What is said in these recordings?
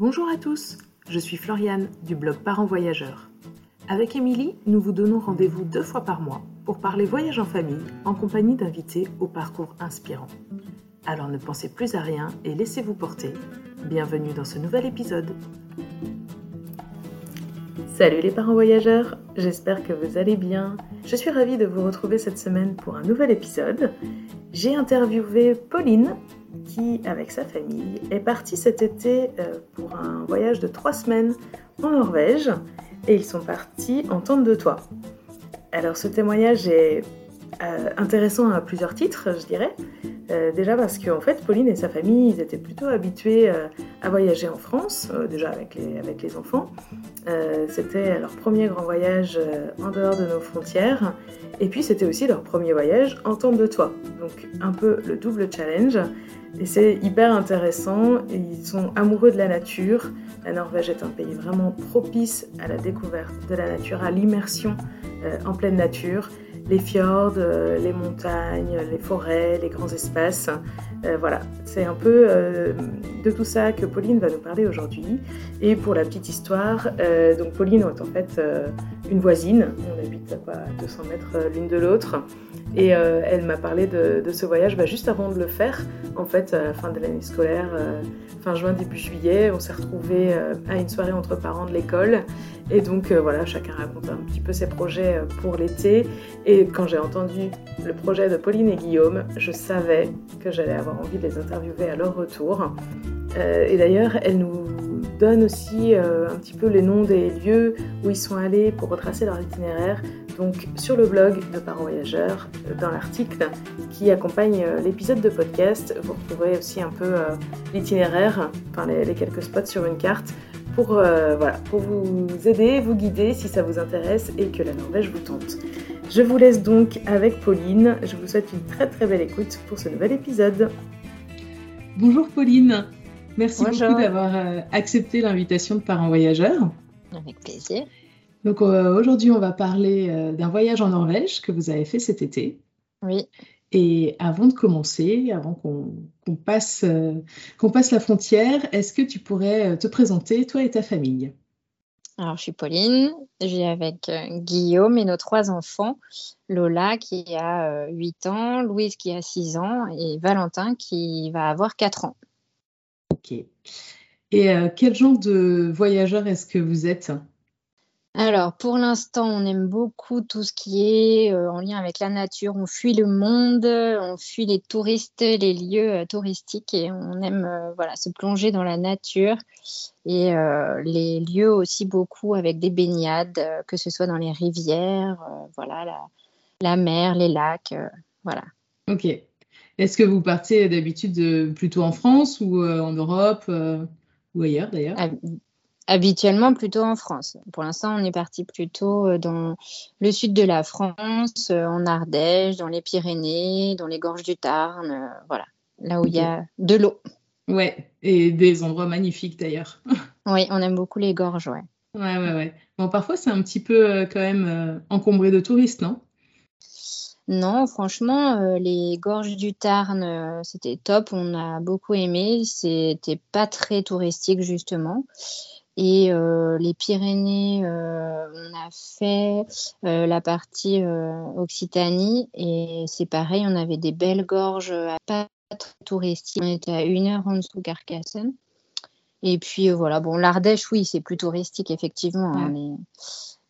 Bonjour à tous, je suis Floriane du blog Parents Voyageurs. Avec Émilie, nous vous donnons rendez-vous deux fois par mois pour parler voyage en famille en compagnie d'invités au parcours inspirant. Alors ne pensez plus à rien et laissez-vous porter. Bienvenue dans ce nouvel épisode. Salut les parents voyageurs, j'espère que vous allez bien. Je suis ravie de vous retrouver cette semaine pour un nouvel épisode. J'ai interviewé Pauline qui, avec sa famille, est partie cet été euh, pour un voyage de trois semaines en Norvège et ils sont partis en tente de toit. Alors ce témoignage est euh, intéressant à plusieurs titres, je dirais. Euh, déjà parce qu'en fait, Pauline et sa famille, ils étaient plutôt habitués à voyager en France, déjà avec les, avec les enfants. c'était leur premier grand voyage en dehors de nos frontières. Et puis c'était aussi leur premier voyage en tente de toit. Donc un peu le double challenge. Et c'est hyper intéressant. Ils sont amoureux de la nature. La Norvège est un pays vraiment propice à la découverte de la nature, à l'immersion euh, en pleine nature. Les fjords, euh, les montagnes, les forêts, les grands espaces. Euh, voilà, c'est un peu de tout ça que Pauline va nous parler aujourd'hui. Et pour la petite histoire, donc Pauline est en fait une voisine. On habite à 200 mètres l'une de l'autre. Et euh, elle m'a parlé de, ce voyage bah, juste avant de le faire, en fait, fin de l'année scolaire, euh, fin juin, début juillet. On s'est retrouvés euh, à une soirée entre parents de l'école. Et donc, voilà, chacun raconte un petit peu ses projets pour l'été. Et quand j'ai entendu le projet de Pauline et Guillaume, je savais que j'allais avoir envie de les interviewer à leur retour. et d'ailleurs, elle nous donne aussi un petit peu les noms des lieux où ils sont allés pour retracer leur itinéraire. Donc sur le blog de Parents Voyageurs, euh, dans l'article qui accompagne euh, l'épisode de podcast, vous retrouverez aussi un peu euh, l'itinéraire, enfin les, quelques spots sur une carte pour, voilà, pour vous aider, vous guider si ça vous intéresse et que la Norvège vous tente. Je vous laisse donc avec Pauline. Je vous souhaite une très très belle écoute pour ce nouvel épisode. Bonjour Pauline. Merci beaucoup d'avoir accepté l'invitation de Parents Voyageurs. Avec plaisir. Donc euh, aujourd'hui, on va parler euh, d'un voyage en Norvège que vous avez fait cet été. Oui. Et avant de commencer, avant qu'on passe, euh, qu'on passe la frontière, est-ce que tu pourrais te présenter, toi et ta famille? Alors, je suis Pauline, j'ai avec Guillaume et nos trois enfants, Lola qui a 8 ans, Louise qui a 6 ans et Valentin qui va avoir 4 ans. Ok. Et quel genre de voyageur est-ce que vous êtes? Alors, pour l'instant, on aime beaucoup tout ce qui est euh, en lien avec la nature. On fuit le monde, on fuit les touristes, les lieux euh, touristiques et on aime euh, voilà, se plonger dans la nature et les lieux aussi beaucoup avec des baignades, que ce soit dans les rivières, voilà, la, la, mer, les lacs, voilà. Ok. Est-ce que vous partez d'habitude plutôt en France ou en Europe ou ailleurs d'ailleurs? Ah, Habituellement plutôt en France. Pour l'instant, on est parti plutôt euh, dans le sud de la France, euh, en Ardèche, dans les Pyrénées, dans les gorges du Tarn, euh, voilà, là où il y a de l'eau. Ouais, et des endroits magnifiques d'ailleurs. oui, on aime beaucoup les gorges, ouais. Ouais, ouais, ouais. Bon, parfois c'est un petit peu quand même encombré de touristes, non? Non, franchement, les gorges du Tarn, c'était top. On a beaucoup aimé. C'était pas très touristique, justement. Et euh, les Pyrénées, euh, on a fait euh, la partie Occitanie et c'est pareil, on avait des belles gorges pas très touristiques. On était à une heure en dessous Carcassonne. Et puis voilà, bon, l'Ardèche, oui, c'est plus touristique, effectivement. Hein,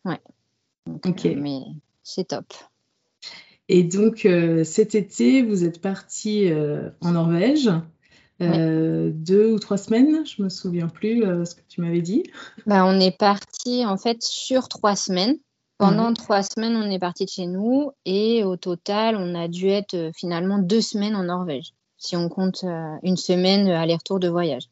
mais ouais. mais c'est top. Et donc, cet été, vous êtes parti en Norvège. Euh, deux ou trois semaines, je me souviens plus euh, ce que tu m'avais dit. Bah, on est parti en fait sur trois semaines. Pendant trois semaines, on est parti de chez nous et au total, on a dû être euh, finalement deux semaines en Norvège, si on compte une semaine aller-retour de voyage.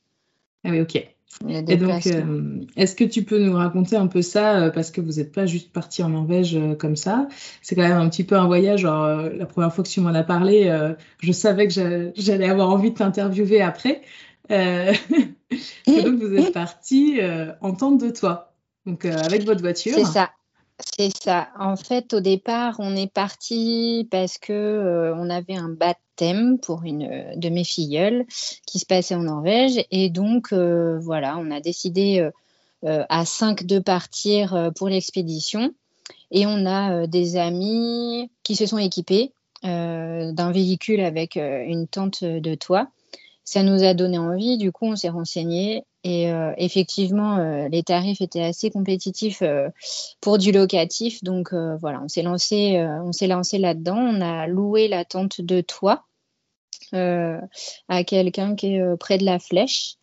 Ah oui, ok. Et donc, euh, est-ce que tu peux nous raconter un peu ça euh, Parce que vous n'êtes pas juste parti en Norvège euh, comme ça. C'est quand même un petit peu un voyage. la première fois que tu m'en as parlé, je savais que j'allais avoir envie de t'interviewer après. donc, vous êtes parti en tente de toi, donc avec votre voiture. C'est ça. C'est ça. En fait, au départ, on est parti parce que on avait un bateau baptême pour une de mes filleules qui se passait en Norvège. Et donc, voilà, on a décidé à cinq de partir pour l'expédition. Et on a des amis qui se sont équipés d'un véhicule avec une tente de toit ça nous a donné envie. Du coup, on s'est renseigné et euh, effectivement, euh, les tarifs étaient assez compétitifs euh, pour du locatif. Donc voilà, on s'est lancé, on s'est lancé là-dedans. On a loué la tente de toit à quelqu'un qui est près de la Flèche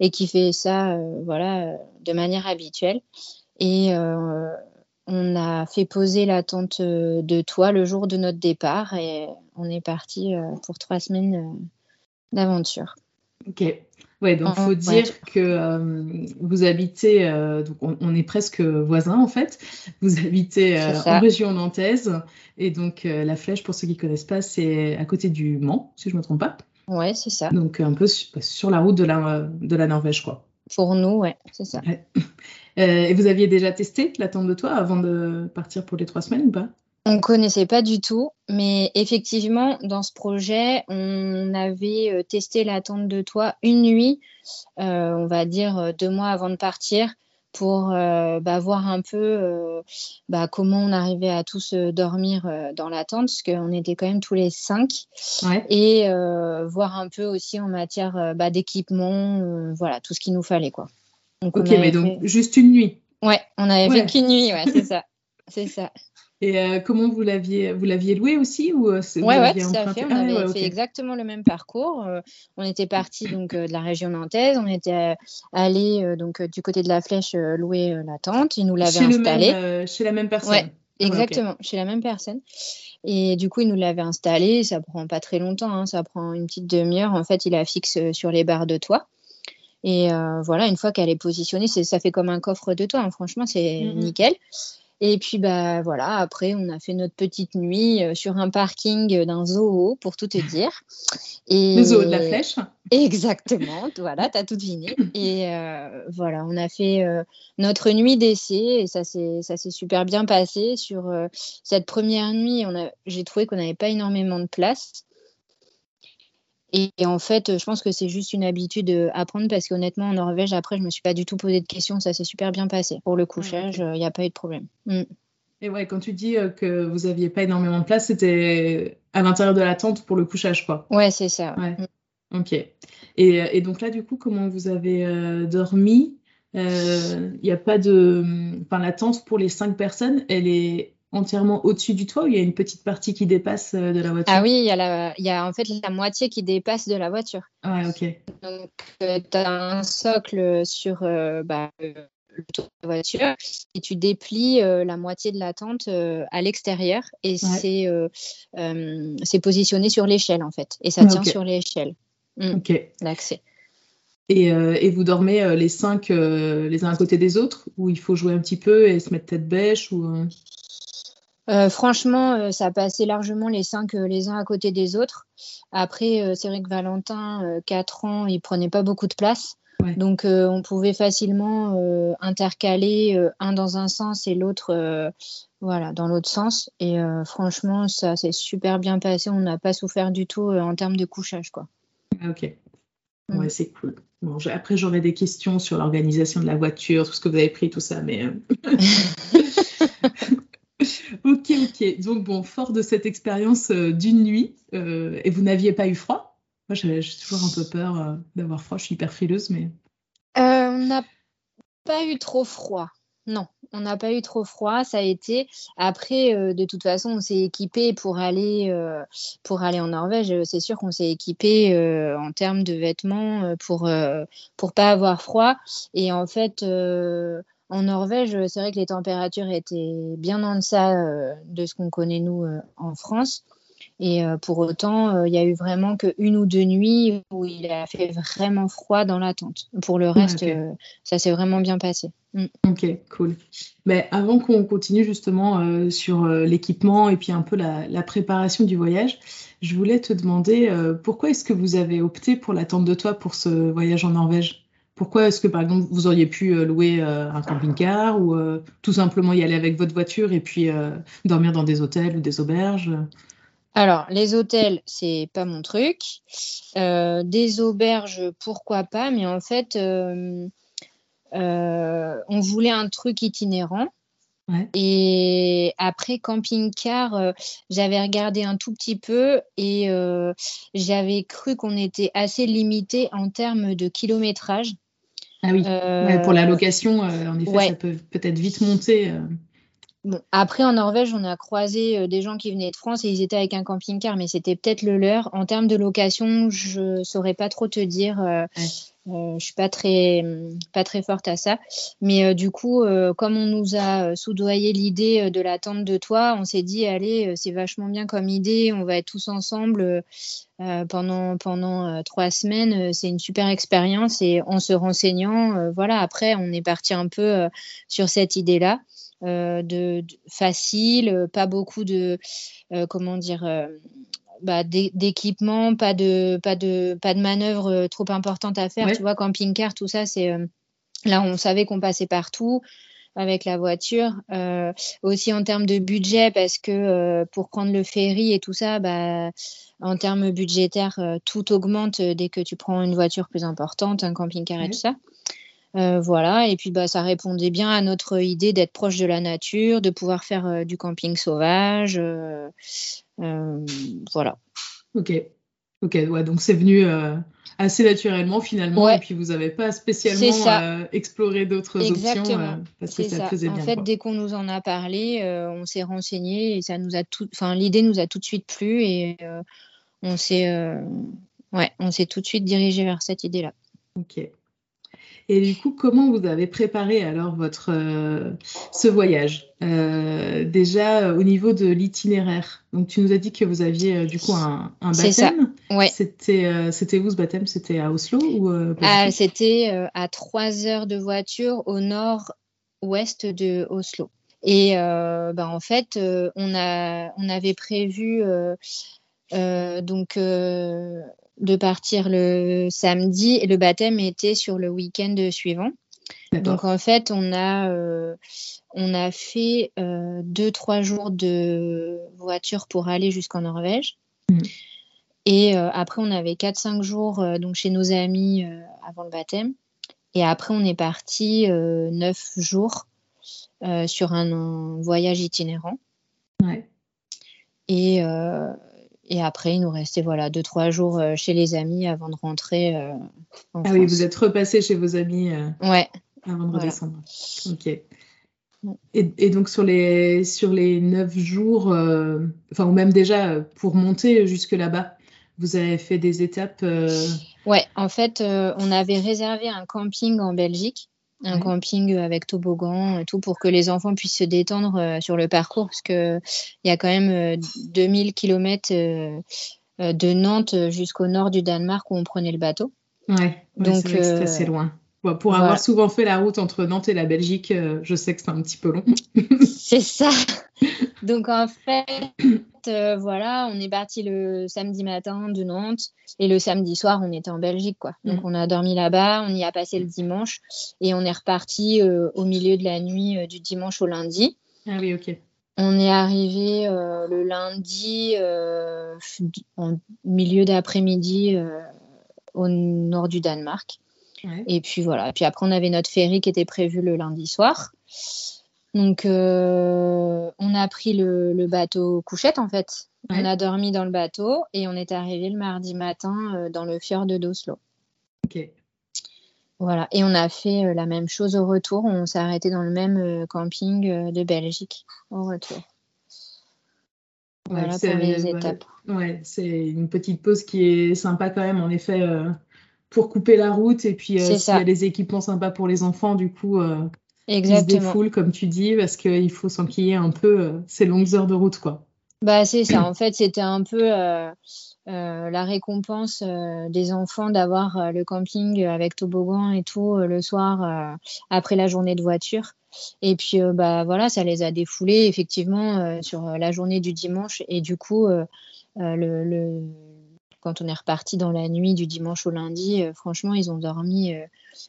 et qui fait ça, voilà, de manière habituelle. Et on a fait poser la tente de toit le jour de notre départ et on est parti pour trois semaines d'aventure. Ouais, donc il faut dire que euh, vous habitez, euh, donc on, est presque voisins en fait. Vous habitez euh, en région nantaise et donc la Flèche, pour ceux qui connaissent pas, c'est à côté du Mans, si je me trompe pas. Ouais, c'est ça. Donc un peu sur, la route de la, de la Norvège, quoi. Pour nous, ouais, c'est ça. et vous aviez déjà testé la tente de toi avant de partir pour les trois semaines ou pas? On ne connaissait pas du tout, mais effectivement, dans ce projet, on avait euh, testé la tente de toit une nuit, euh, on va dire euh, deux mois avant de partir, pour bah, voir un peu bah, comment on arrivait à tous dormir dans la tente, parce qu'on était quand même tous les cinq, et voir un peu aussi en matière bah, d'équipement, voilà, tout ce qu'il nous fallait. Quoi. ok, mais donc juste une nuit Ouais, on avait fait qu'une nuit, ouais, c'est ça. C'est ça. Et euh, comment vous l'aviez vous l'aviez loué aussi ou euh, ouais, ouais, tout à fait. On ah avait fait exactement le même parcours. Euh, on était parti donc de la région nantaise. On était allé donc du côté de la Flèche louer la tente. Ils nous l'avaient installée chez la même personne. Ouais, ah, exactement, chez la même personne. Et du coup, il nous l'avait installé. Ça prend pas très longtemps. Hein, ça prend une petite demi-heure. En fait, il la fixe sur les barres de toit. Et voilà, une fois qu'elle est positionnée, ça fait comme un coffre de toit. Hein. Franchement, c'est mm-hmm. nickel. Et puis bah voilà, après on a fait notre petite nuit euh, sur un parking d'un zoo pour tout te dire. Et... Le zoo de la Flèche. Exactement, voilà, tu as tout deviné. Et euh, voilà, on a fait euh, notre nuit d'essai et ça s'est ça s'est super bien passé sur cette première nuit. On a j'ai trouvé qu'on n'avait pas énormément de place. Et, en fait, je pense que c'est juste une habitude à prendre parce qu'honnêtement, en Norvège, après, je me suis pas du tout posé de questions. Ça s'est super bien passé. Pour le couchage, il n'y a pas eu de problème. Mm. Et ouais, quand tu dis euh, que vous aviez pas énormément de place, c'était à l'intérieur de la tente pour le couchage, quoi. Ouais, c'est ça. Ouais. Mm. Ok. Et, et, donc là, du coup, comment vous avez euh, dormi? Il n'y a pas de. Enfin, la tente pour les cinq personnes, elle est entièrement au-dessus du toit ou il y a une petite partie qui dépasse euh, de la voiture? Ah oui, il y, a la, il y a en fait la moitié qui dépasse de la voiture. Ah ok. Donc euh, tu as un socle sur euh, bah, le toit de la voiture et tu déplies la moitié de la tente à l'extérieur et c'est c'est positionné sur l'échelle en fait et ça ah, tient sur l'échelle. Mm. Ok. L'accès. Et, et, vous dormez les cinq les uns à côté des autres ou il faut jouer un petit peu et se mettre tête bêche ou franchement, euh, ça passait largement les cinq euh, les uns à côté des autres. Après, c'est vrai que Valentin, 4 ans, il prenait pas beaucoup de place. Donc, on pouvait facilement intercaler un dans un sens et l'autre voilà, dans l'autre sens. Et franchement, ça s'est super bien passé. On n'a pas souffert du tout en termes de couchage. Quoi. Ah, ok. Ouais, mm. c'est cool. Bon, après, j'aurais des questions sur l'organisation de la voiture, tout ce que vous avez pris, tout ça, mais. Donc, bon, fort de cette expérience euh, d'une nuit, euh, et vous n'aviez pas eu froid? Moi, j'ai toujours un peu peur euh, d'avoir froid. Je suis hyper frileuse, mais. on n'a pas eu trop froid. Non, on n'a pas eu trop froid. Ça a été. Après, de toute façon, on s'est équipé pour aller, pour aller en Norvège. C'est sûr qu'on s'est équipé en termes de vêtements pour pour pas avoir froid. Et en fait en Norvège, c'est vrai que les températures étaient bien en deçà euh, de ce qu'on connaît nous euh, en France. Et euh, pour autant, il y a eu vraiment qu'une ou deux nuits où il a fait vraiment froid dans la tente. Pour le reste, ça s'est vraiment bien passé. Mm. Ok, cool. Mais avant qu'on continue justement sur l'équipement et puis un peu la, préparation du voyage, je voulais te demander pourquoi est-ce que vous avez opté pour la tente de toit pour ce voyage en Norvège? Pourquoi est-ce que, par exemple, vous auriez pu euh, louer euh, un camping-car ou euh, tout simplement y aller avec votre voiture et puis dormir dans des hôtels ou des auberges? Alors, les hôtels, c'est pas mon truc. Euh, des auberges, pourquoi pas, mais en fait, euh, euh, on voulait un truc itinérant. Et après camping-car, j'avais regardé un tout petit peu et j'avais cru qu'on était assez limité en termes de kilométrage. Ah oui, pour la location, en effet, ça peut peut-être vite monter. Bon, après, en Norvège, on a croisé euh, des gens qui venaient de France et ils étaient avec un camping-car, mais c'était peut-être le leur. En termes de location, je saurais pas trop te dire. Euh, euh, je suis pas très, pas très forte à ça. Mais du coup, comme on nous a soudoyé l'idée de la tente de toi, on s'est dit, allez, c'est vachement bien comme idée. On va être tous ensemble pendant, pendant trois semaines. c'est une super expérience et en se renseignant, voilà, après, on est parti un peu sur cette idée-là. Euh, de, facile, pas beaucoup de euh, comment dire euh, bah, d'équipement, pas de pas de pas de manœuvres trop importantes à faire. Tu vois, camping-car, tout ça, c'est là on savait qu'on passait partout avec la voiture. aussi en termes de budget, parce que pour prendre le ferry et tout ça, bah, en termes budgétaires, tout augmente dès que tu prends une voiture plus importante, un camping-car et tout ça. Euh, voilà, et puis bah, ça répondait bien à notre idée d'être proche de la nature, de pouvoir faire euh, du camping sauvage. Euh, voilà. Ok, ok, ouais, donc c'est venu assez naturellement finalement, et puis vous n'avez pas spécialement exploré d'autres options parce que ça, faisait bien. En fait, dès qu'on nous en a parlé, on s'est renseigné et ça nous a tout, enfin l'idée nous a tout de suite plu et on s'est, ouais, on s'est tout de suite dirigé vers cette idée-là. Ok. Et du coup, comment vous avez préparé alors votre euh, ce voyage euh, Déjà euh, au niveau de l'itinéraire? Donc tu nous as dit que vous aviez du coup un, un baptême. Ça. Ouais. C'était c'était où ce baptême? C'était à Oslo ou ah, C'était à trois heures de voiture au nord-ouest de Oslo. Et ben, en fait, on a on avait prévu donc de partir le samedi et le baptême était sur le week-end suivant. Donc en fait, on a, euh, on a fait euh, deux, trois jours de voiture pour aller jusqu'en Norvège. Mm. Et euh, après, on avait 4-5 jours donc chez nos amis avant le baptême. Et après, on est parti 9 jours sur un, voyage itinérant. Ouais. Et et après, il nous restait voilà deux trois jours euh, chez les amis avant de rentrer. Euh, en ah oui, vous êtes repassé chez vos amis. Euh, ouais. Avant de redescendre. Ok. Et, et, donc sur les sur les neuf jours, enfin ou même déjà pour monter jusque là-bas, vous avez fait des étapes. Ouais, en fait, on avait réservé un camping en Belgique un camping avec toboggan et tout pour que les enfants puissent se détendre euh, sur le parcours parce que il y a quand même 2000 euh, km euh, de Nantes jusqu'au nord du Danemark où on prenait le bateau. Ouais, donc c'est assez loin. pour avoir souvent fait la route entre Nantes et la Belgique, je sais que c'est un petit peu long. c'est ça. Donc en fait, euh, voilà, on est parti le samedi matin de Nantes et le samedi soir, on était en Belgique, quoi. Donc mm. on a dormi là-bas, on y a passé le dimanche et on est reparti euh, au milieu de la nuit euh, du dimanche au lundi. Ah oui, ok. On est arrivé le lundi en milieu d'après-midi au nord du Danemark. Et puis voilà. Puis après, on avait notre ferry qui était prévu le lundi soir. Donc, euh, on a pris le, bateau couchette, en fait. On a dormi dans le bateau et on est arrivé le mardi matin euh, dans le fjord d'Oslo. Ok. Voilà. Et on a fait euh, la même chose au retour. On s'est arrêté dans le même camping de Belgique au retour. Voilà pour les étapes. Ouais, c'est une petite pause qui est sympa quand même, en effet, pour couper la route. Et puis, s'il y a des équipements sympas pour les enfants, du coup, Exactement. se défoule, comme tu dis, parce qu'il faut s'enquiller un peu euh, ces longues heures de route, quoi. Bah, c'est ça. En fait, c'était un peu euh, euh, la récompense des enfants d'avoir le camping avec toboggan et tout le soir après la journée de voiture. Et puis, bah voilà, ça les a défoulés effectivement sur la journée du dimanche. Et du coup, le, quand on est reparti dans la nuit du dimanche au lundi, franchement, ils ont dormi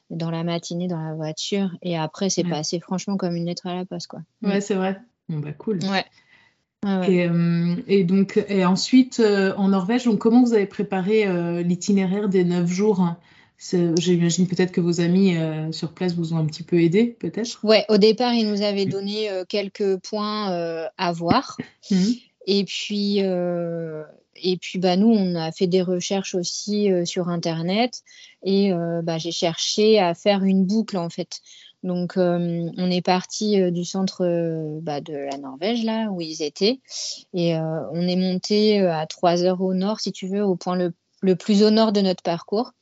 dans la matinée dans la voiture et après c'est passé franchement comme une lettre à la poste quoi. Ouais, c'est vrai. Bon bah cool. Ouais. Et, donc, et ensuite, en Norvège, donc, comment vous avez préparé l'itinéraire des neuf jours? J'imagine peut-être que vos amis euh, sur place vous ont un petit peu aidé, peut-être? Ouais, au départ, ils nous avaient donné euh, quelques points euh, à voir. Mmh. Et puis, et puis bah, nous, on a fait des recherches aussi sur Internet. Et bah, j'ai cherché à faire une boucle, en fait. Donc, on est parti du centre bah, de la Norvège, là, où ils étaient. Et on est monté à 3 heures au nord, si tu veux, au point le plus au nord de notre parcours.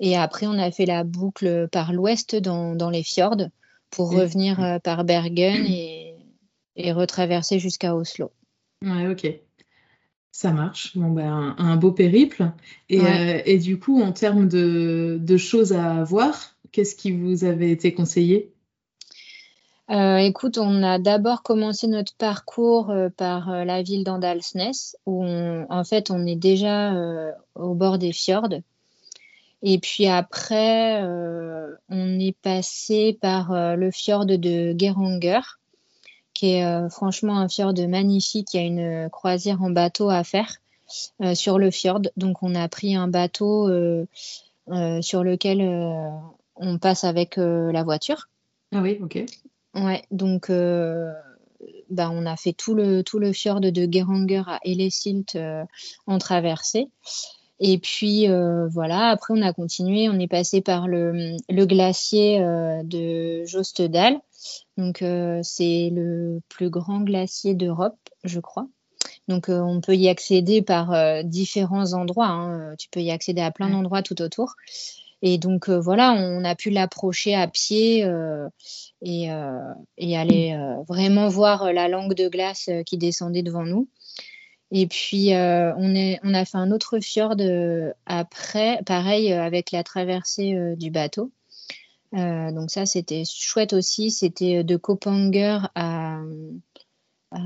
Et après, on a fait la boucle par l'ouest dans, les fjords pour revenir euh, par Bergen et, retraverser jusqu'à Oslo. Ouais, ok. Ça marche. Bon, ben, un, beau périple. Et, euh, du coup, en termes de, choses à voir, qu'est-ce qui vous avait été conseillé? Euh, écoute, on a d'abord commencé notre parcours par la ville d'Andalsnes, où en fait on est déjà au bord des fjords. Et puis après, euh, on est passé par euh, le fjord de Geranger, qui est euh, franchement un fjord magnifique. Il y a une croisière en bateau à faire sur le fjord. Donc on a pris un bateau sur lequel on passe avec la voiture. Ah oui, ok. Ouais, donc bah, on a fait tout le, tout le fjord de Geranger à Ellesilt en traversée. Et puis euh, voilà, après on a continué, on est passé par le, glacier euh, de Jostedal. Donc euh, c'est le plus grand glacier d'Europe, je crois. Donc on peut y accéder par différents endroits. Hein. Tu peux y accéder à plein d'endroits tout autour. Et donc voilà, on a pu l'approcher à pied et, et, aller vraiment voir la langue de glace qui descendait devant nous. Et puis, euh, on, est, on a fait un autre fjord euh, après, pareil, euh, avec la traversée du bateau. Donc ça, c'était chouette aussi. C'était de Kopanger à, à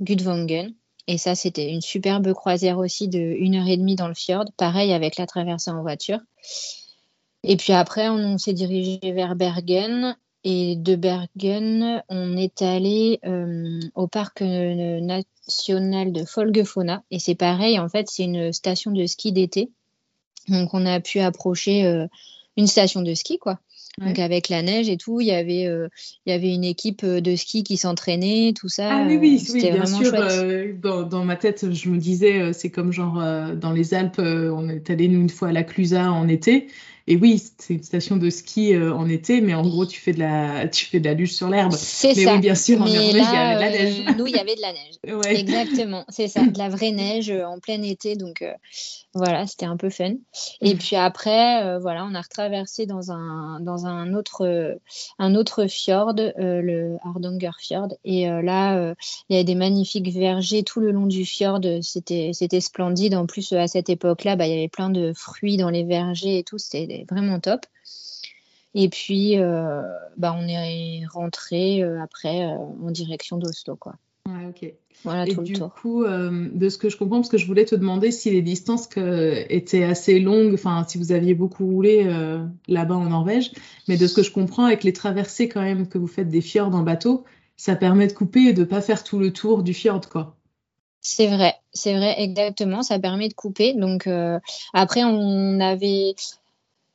Gudvangen. Et ça, c'était une superbe croisière aussi de une heure et demie dans le fjord. Pareil, avec la traversée en voiture. Et puis après, on s'est dirigé vers Bergen. Et de Bergen, on est allé euh, au parc euh, national de Folgefonna. Et c'est pareil, en fait, c'est une station de ski d'été. Donc, on a pu approcher euh, une station de ski, quoi. Donc, avec la neige et tout, il y avait, il y avait une équipe de ski qui s'entraînait, tout ça. Ah oui, oui, oui bien sûr. Dans, dans, ma tête, je me disais, c'est comme genre dans les Alpes, on est allé nous une fois à la Clusa en été. Et oui, c'est une station de ski euh, en été, mais en gros, tu fais de la, tu fais de la luge sur l'herbe. C'est ça. Oui, bien sûr, en Norvège, il y avait de la neige. Euh, nous, il y avait de la neige. Exactement, c'est ça, de la vraie neige euh, en plein été. Donc voilà, c'était un peu fun. Et puis après, voilà, on a retraversé dans un, dans un autre, un autre fjord, le Hardanger Fjord. Et là, il y avait des magnifiques vergers tout le long du fjord. C'était, c'était splendide. En plus, à cette époque-là, bah, il y avait plein de fruits dans les vergers et tout. C'était vraiment top. Et puis, euh, bah, on est rentré euh, après euh, en direction d'Oslo, quoi. Ouais, ok. Voilà et du coup, de ce que je comprends, parce que je voulais te demander si les distances étaient assez longues, enfin, si vous aviez beaucoup roulé là-bas en Norvège, mais de ce que je comprends, avec les traversées quand même que vous faites des fjords en bateau, ça permet de couper et de pas faire tout le tour du fjord, quoi. C'est vrai, c'est vrai, exactement. Ça permet de couper. Donc après, on avait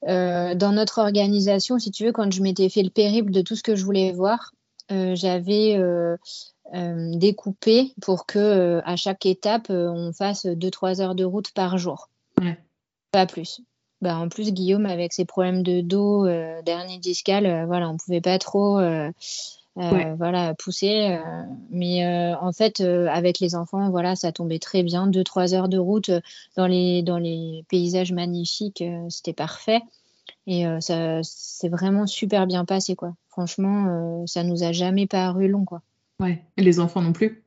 euh, dans notre organisation, si tu veux, quand je m'étais fait le périple de tout ce que je voulais voir, euh, j'avais euh, découpé pour que à chaque étape, on fasse 2-3 heures de route par jour. Pas plus. Bah, en plus, Guillaume, avec ses problèmes de dos, dernier discal, voilà, on pouvait pas trop voilà, pousser. mais en fait, avec les enfants, voilà, ça tombait très bien. 2-3 heures de route dans les, dans les paysages magnifiques, c'était parfait. Et euh, ça c'est vraiment super bien passé, quoi. Franchement, euh, ça nous a jamais paru long, quoi. Ouais. Et les enfants non plus?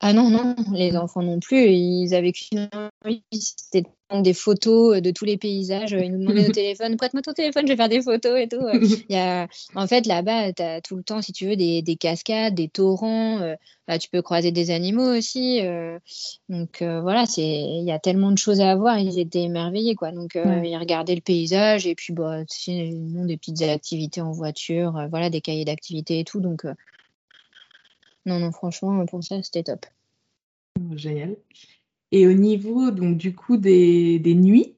Ah non, non, les enfants non plus. Ils avaient qu'une envie, c'était des photos de tous les paysages. Ils nous demandaient nos téléphones, prête-moi ton téléphone, je vais faire des photos et tout. Il y a... En fait, là-bas, tu as tout le temps, si tu veux, des, des cascades, des torrents. Euh, bah, tu peux croiser des animaux aussi. Euh... Donc euh, voilà, il y a tellement de choses à voir. Ils étaient émerveillés. Quoi. Donc euh, ils regardaient le paysage et puis bah, sinon, des petites activités en voiture, euh, voilà, des cahiers d'activités et tout. Donc non, non, franchement, pour ça, c'était top. Génial. Et au niveau, donc, du coup, des, des nuits,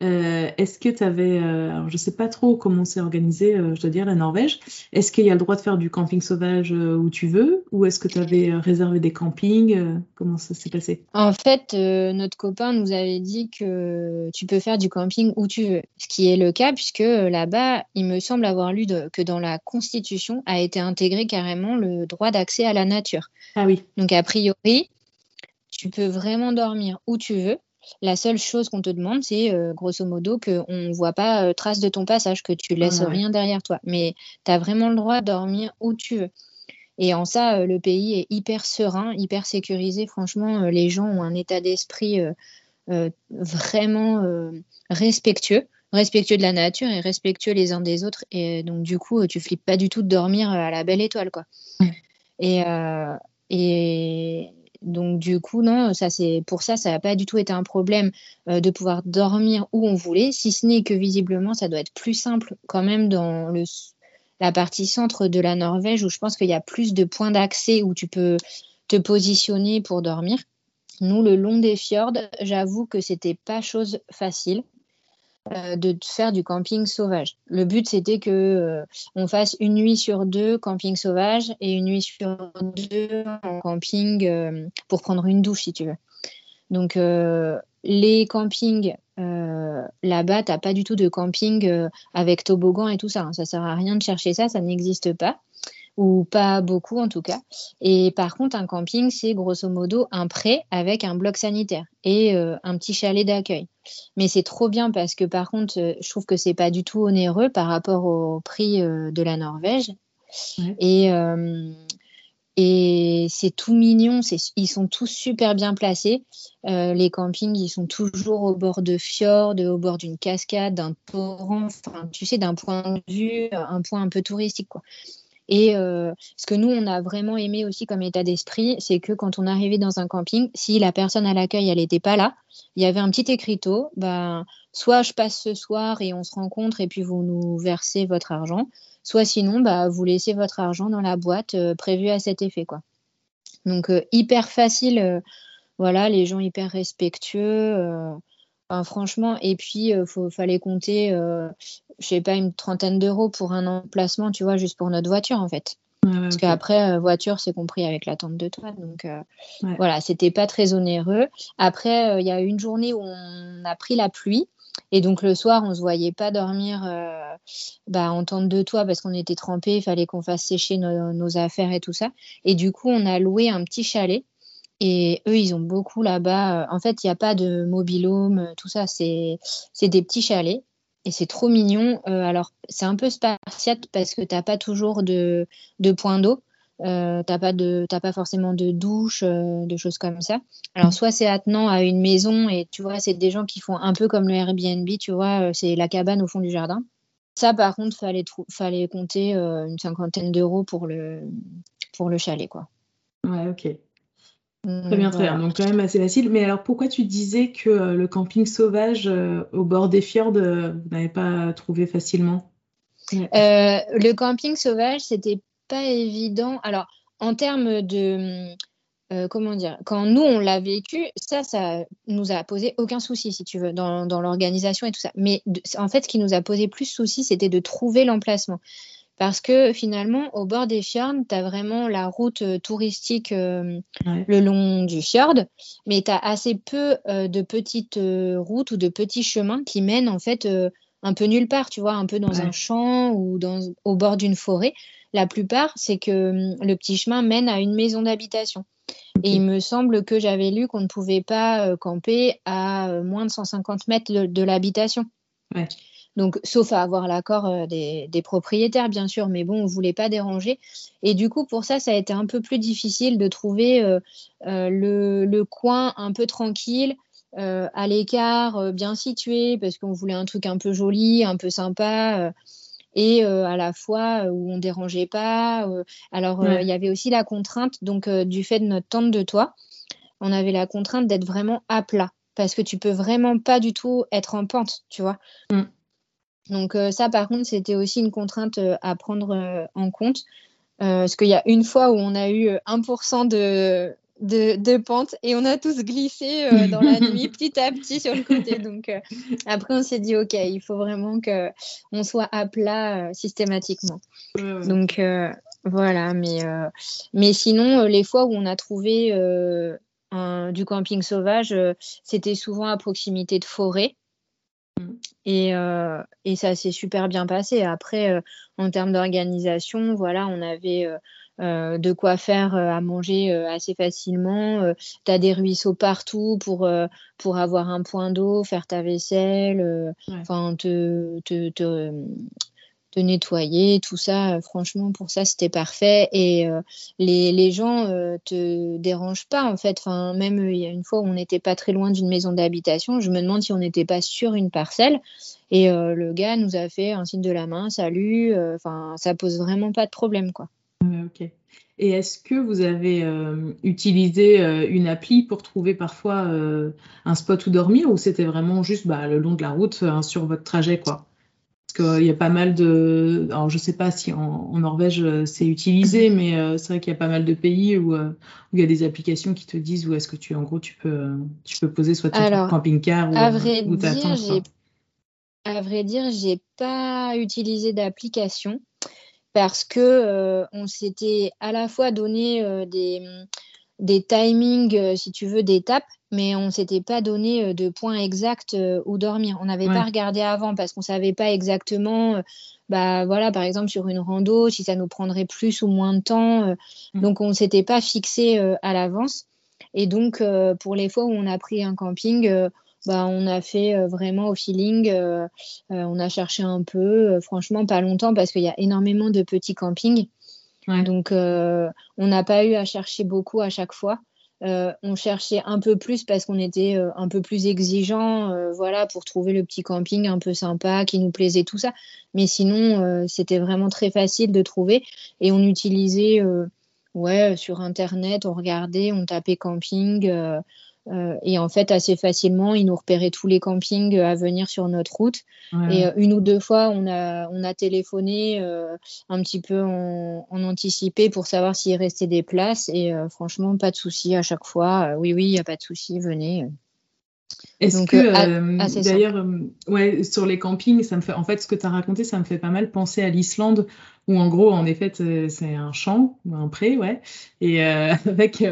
euh, est-ce que tu avais, euh, je ne sais pas trop comment c'est organisé, euh, je dois dire, la Norvège. Est-ce qu'il y a le droit de faire du camping sauvage où tu veux? Ou est-ce que tu avais réservé des campings Comment ça s'est passé? En fait, notre copain nous avait dit que tu peux faire du camping où tu veux, ce qui est le cas puisque là-bas, il me semble avoir lu que dans la Constitution a été intégré carrément le droit d'accès à la nature. Ah oui. Donc a priori, tu peux vraiment dormir où tu veux. La seule chose qu'on te demande, c'est euh, grosso modo qu'on ne voit pas euh, trace de ton passage, que tu laisses rien derrière toi. Mais tu as vraiment le droit de dormir où tu veux. Et en ça, euh, le pays est hyper serein, hyper sécurisé. Franchement, les gens ont un état d'esprit vraiment respectueux respectueux de la nature et respectueux les uns des autres. Et donc, du coup, tu flippes pas du tout de dormir à la belle étoile, quoi. Et, et, donc du coup, non, ça c'est pour ça, ça n'a pas du tout été un problème euh, de pouvoir dormir où on voulait, si ce n'est que visiblement, ça doit être plus simple quand même dans la partie centre de la Norvège où je pense qu'il y a plus de points d'accès où tu peux te positionner pour dormir. Nous, le long des fjords, j'avoue que c'était pas chose facile. Euh, de faire du camping sauvage. Le but, c'était que euh, on fasse une nuit sur deux camping sauvage et une nuit sur deux en camping euh, pour prendre une douche, si tu veux. Donc, les campings là-bas, tu n'as pas du tout de camping avec toboggan et tout ça. Hein. Ça sert à rien de chercher ça, ça n'existe pas ou pas beaucoup en tout cas. Et par contre, un camping, c'est grosso modo un prêt avec un bloc sanitaire et euh, un petit chalet d'accueil. Mais c'est trop bien parce que par contre, euh, je trouve que c'est pas du tout onéreux par rapport au prix euh, de la Norvège. Et, et c'est tout mignon, ils sont tous super bien placés. les campings, ils sont toujours au bord de fjord, au bord d'une cascade, d'un torrent, enfin, tu sais, d'un point de vue, un point un peu touristique. Quoi. Et euh, ce que nous, on a vraiment aimé aussi comme état d'esprit, c'est que quand on arrivait dans un camping, si la personne à l'accueil, elle n'était pas là, il y avait un petit écriteau, ben, soit je passe ce soir et on se rencontre et puis vous nous versez votre argent, soit sinon, bah, vous laissez votre argent dans la boîte euh, prévue à cet effet. Quoi. Donc, euh, hyper facile, voilà, les gens hyper respectueux franchement, et puis il euh, fallait compter, euh, je sais pas, une trentaine d'euros pour un emplacement, tu vois, juste pour notre voiture en fait. Parce qu'après, euh, voiture, c'est compris avec la tente de toit. Donc voilà, c'était pas très onéreux. Après, il y a une journée où on a pris la pluie. Et donc le soir, on se voyait pas dormir bah, en tente de toit parce qu'on était trempés, il fallait qu'on fasse sécher nos, affaires et tout ça. Et du coup, on a loué un petit chalet et eux, ils ont beaucoup là-bas. Euh, en fait, il n'y a pas de mobilhome, euh, tout ça. C'est des petits chalets. Et c'est trop mignon. Euh, alors, c'est un peu spartiate parce que tu n'as pas toujours de, de point d'eau. Euh, tu n'as pas, pas forcément de douche, de choses comme ça. Alors, soit c'est attenant à une maison et tu vois, c'est des gens qui font un peu comme le Airbnb, tu vois, c'est la cabane au fond du jardin. Ça, par contre, fallait, fallait compter une cinquantaine d'euros pour le, pour le chalet, quoi. Ouais, ok. Très bien, très bien. Donc quand même assez facile. Mais alors pourquoi tu disais que euh, le camping sauvage euh, au bord des fjords, euh, vous n'avez pas trouvé facilement? Le camping sauvage, c'était pas évident. Alors en termes de comment dire, quand nous on l'a vécu, ça, ça nous a posé aucun souci, si tu veux, dans, dans l'organisation et tout ça. Mais en fait, ce qui nous a posé plus souci, c'était de trouver l'emplacement. Parce que finalement, au bord des fjords, tu as vraiment la route euh, touristique euh, le long du fjord, mais tu as assez peu euh, de petites routes ou de petits chemins qui mènent en fait un peu nulle part, tu vois, un peu dans un champ ou dans, au bord d'une forêt. La plupart, c'est que hum, le petit chemin mène à une maison d'habitation. Et il me semble que j'avais lu qu'on ne pouvait pas camper à moins de 150 mètres de, l'habitation. Ouais. Donc, sauf à avoir l'accord euh, des, propriétaires, bien sûr, mais bon, on ne voulait pas déranger. Et du coup, pour ça, ça a été un peu plus difficile de trouver euh, euh, le, coin un peu tranquille, à l'écart, bien situé, parce qu'on voulait un truc un peu joli, un peu sympa. et à la fois où on ne dérangeait pas. alors, il y avait aussi la contrainte, donc du fait de notre tente de toit, on avait la contrainte d'être vraiment à plat parce que tu peux vraiment pas du tout être en pente, tu vois. Mm. Donc euh, ça, par contre, c'était aussi une contrainte euh, à prendre euh, en compte. parce qu'il y a une fois où on a eu 1% de, de, pente et on a tous glissé euh, dans la nuit petit à petit sur le côté. Donc euh, après, on s'est dit, OK, il faut vraiment qu'on soit à plat systématiquement. Donc voilà, mais, mais sinon, les fois où on a trouvé du camping sauvage, c'était souvent à proximité de forêt. Mm. Et, et, ça s'est super bien passé. Après, en termes d'organisation, voilà, on avait euh, de quoi faire euh, à manger euh, assez facilement. tu as des ruisseaux partout pour, pour avoir un point d'eau, faire ta vaisselle, enfin te, te, te, te, nettoyer, tout ça. franchement, pour ça, c'était parfait. Et les, les, gens te dérangent pas, en fait. Même il y a une fois où on n'était pas très loin d'une maison d'habitation, je me demande si on n'était pas sur une parcelle. Et le gars nous a fait un signe de la main, salut. Enfin, ça pose vraiment pas de problème, quoi. Et est-ce que vous avez euh, utilisé euh, une appli pour trouver parfois euh, un spot où dormir ou c'était vraiment juste bah, le long de la route sur votre trajet quoi? Parce qu'il y a pas mal de. Alors je sais pas si en, Norvège c'est utilisé, mais c'est vrai qu'il y a pas mal de pays où, il y a des applications qui te disent où est-ce que tu en gros tu peux tu peux poser soit ton camping-car ou, à vrai dire, À vrai dire, j'ai pas utilisé d'application parce que euh, on s'était à la fois donné euh, des, des timings, euh, si tu veux, d'étapes, mais on s'était pas donné de points exacts où dormir. On n'avait pas regardé avant parce qu'on savait pas exactement, bah voilà, par exemple sur une rando, si ça nous prendrait plus ou moins de temps. Mm. Donc on s'était pas fixé à l'avance. Et donc pour les fois où on a pris un camping, bah, on a fait euh, vraiment au feeling. Euh, euh, on a cherché un peu, franchement, pas longtemps parce qu'il y a énormément de petits campings. Donc, on n'a pas eu à chercher beaucoup à chaque fois. On cherchait un peu plus parce qu'on était un peu plus exigeant, voilà, pour trouver le petit camping un peu sympa qui nous plaisait tout ça. Mais sinon, c'était vraiment très facile de trouver et on utilisait, ouais, sur internet, on regardait, on tapait camping. Euh, et en fait, assez facilement, ils nous repéraient tous les campings euh, à venir sur notre route. Et euh, une ou deux fois, on a, on a téléphoné un petit peu en, anticipé pour savoir s'il restait des places. Et franchement, pas de souci à chaque fois. oui, oui, il n'y a pas de souci, venez. Est-ce que, d'ailleurs, ouais, sur les campings, ça me fait, en fait, ce que tu as raconté, ça me fait pas mal penser à l'Islande, où en gros, en effet, c'est un champ, un pré, ouais, et avec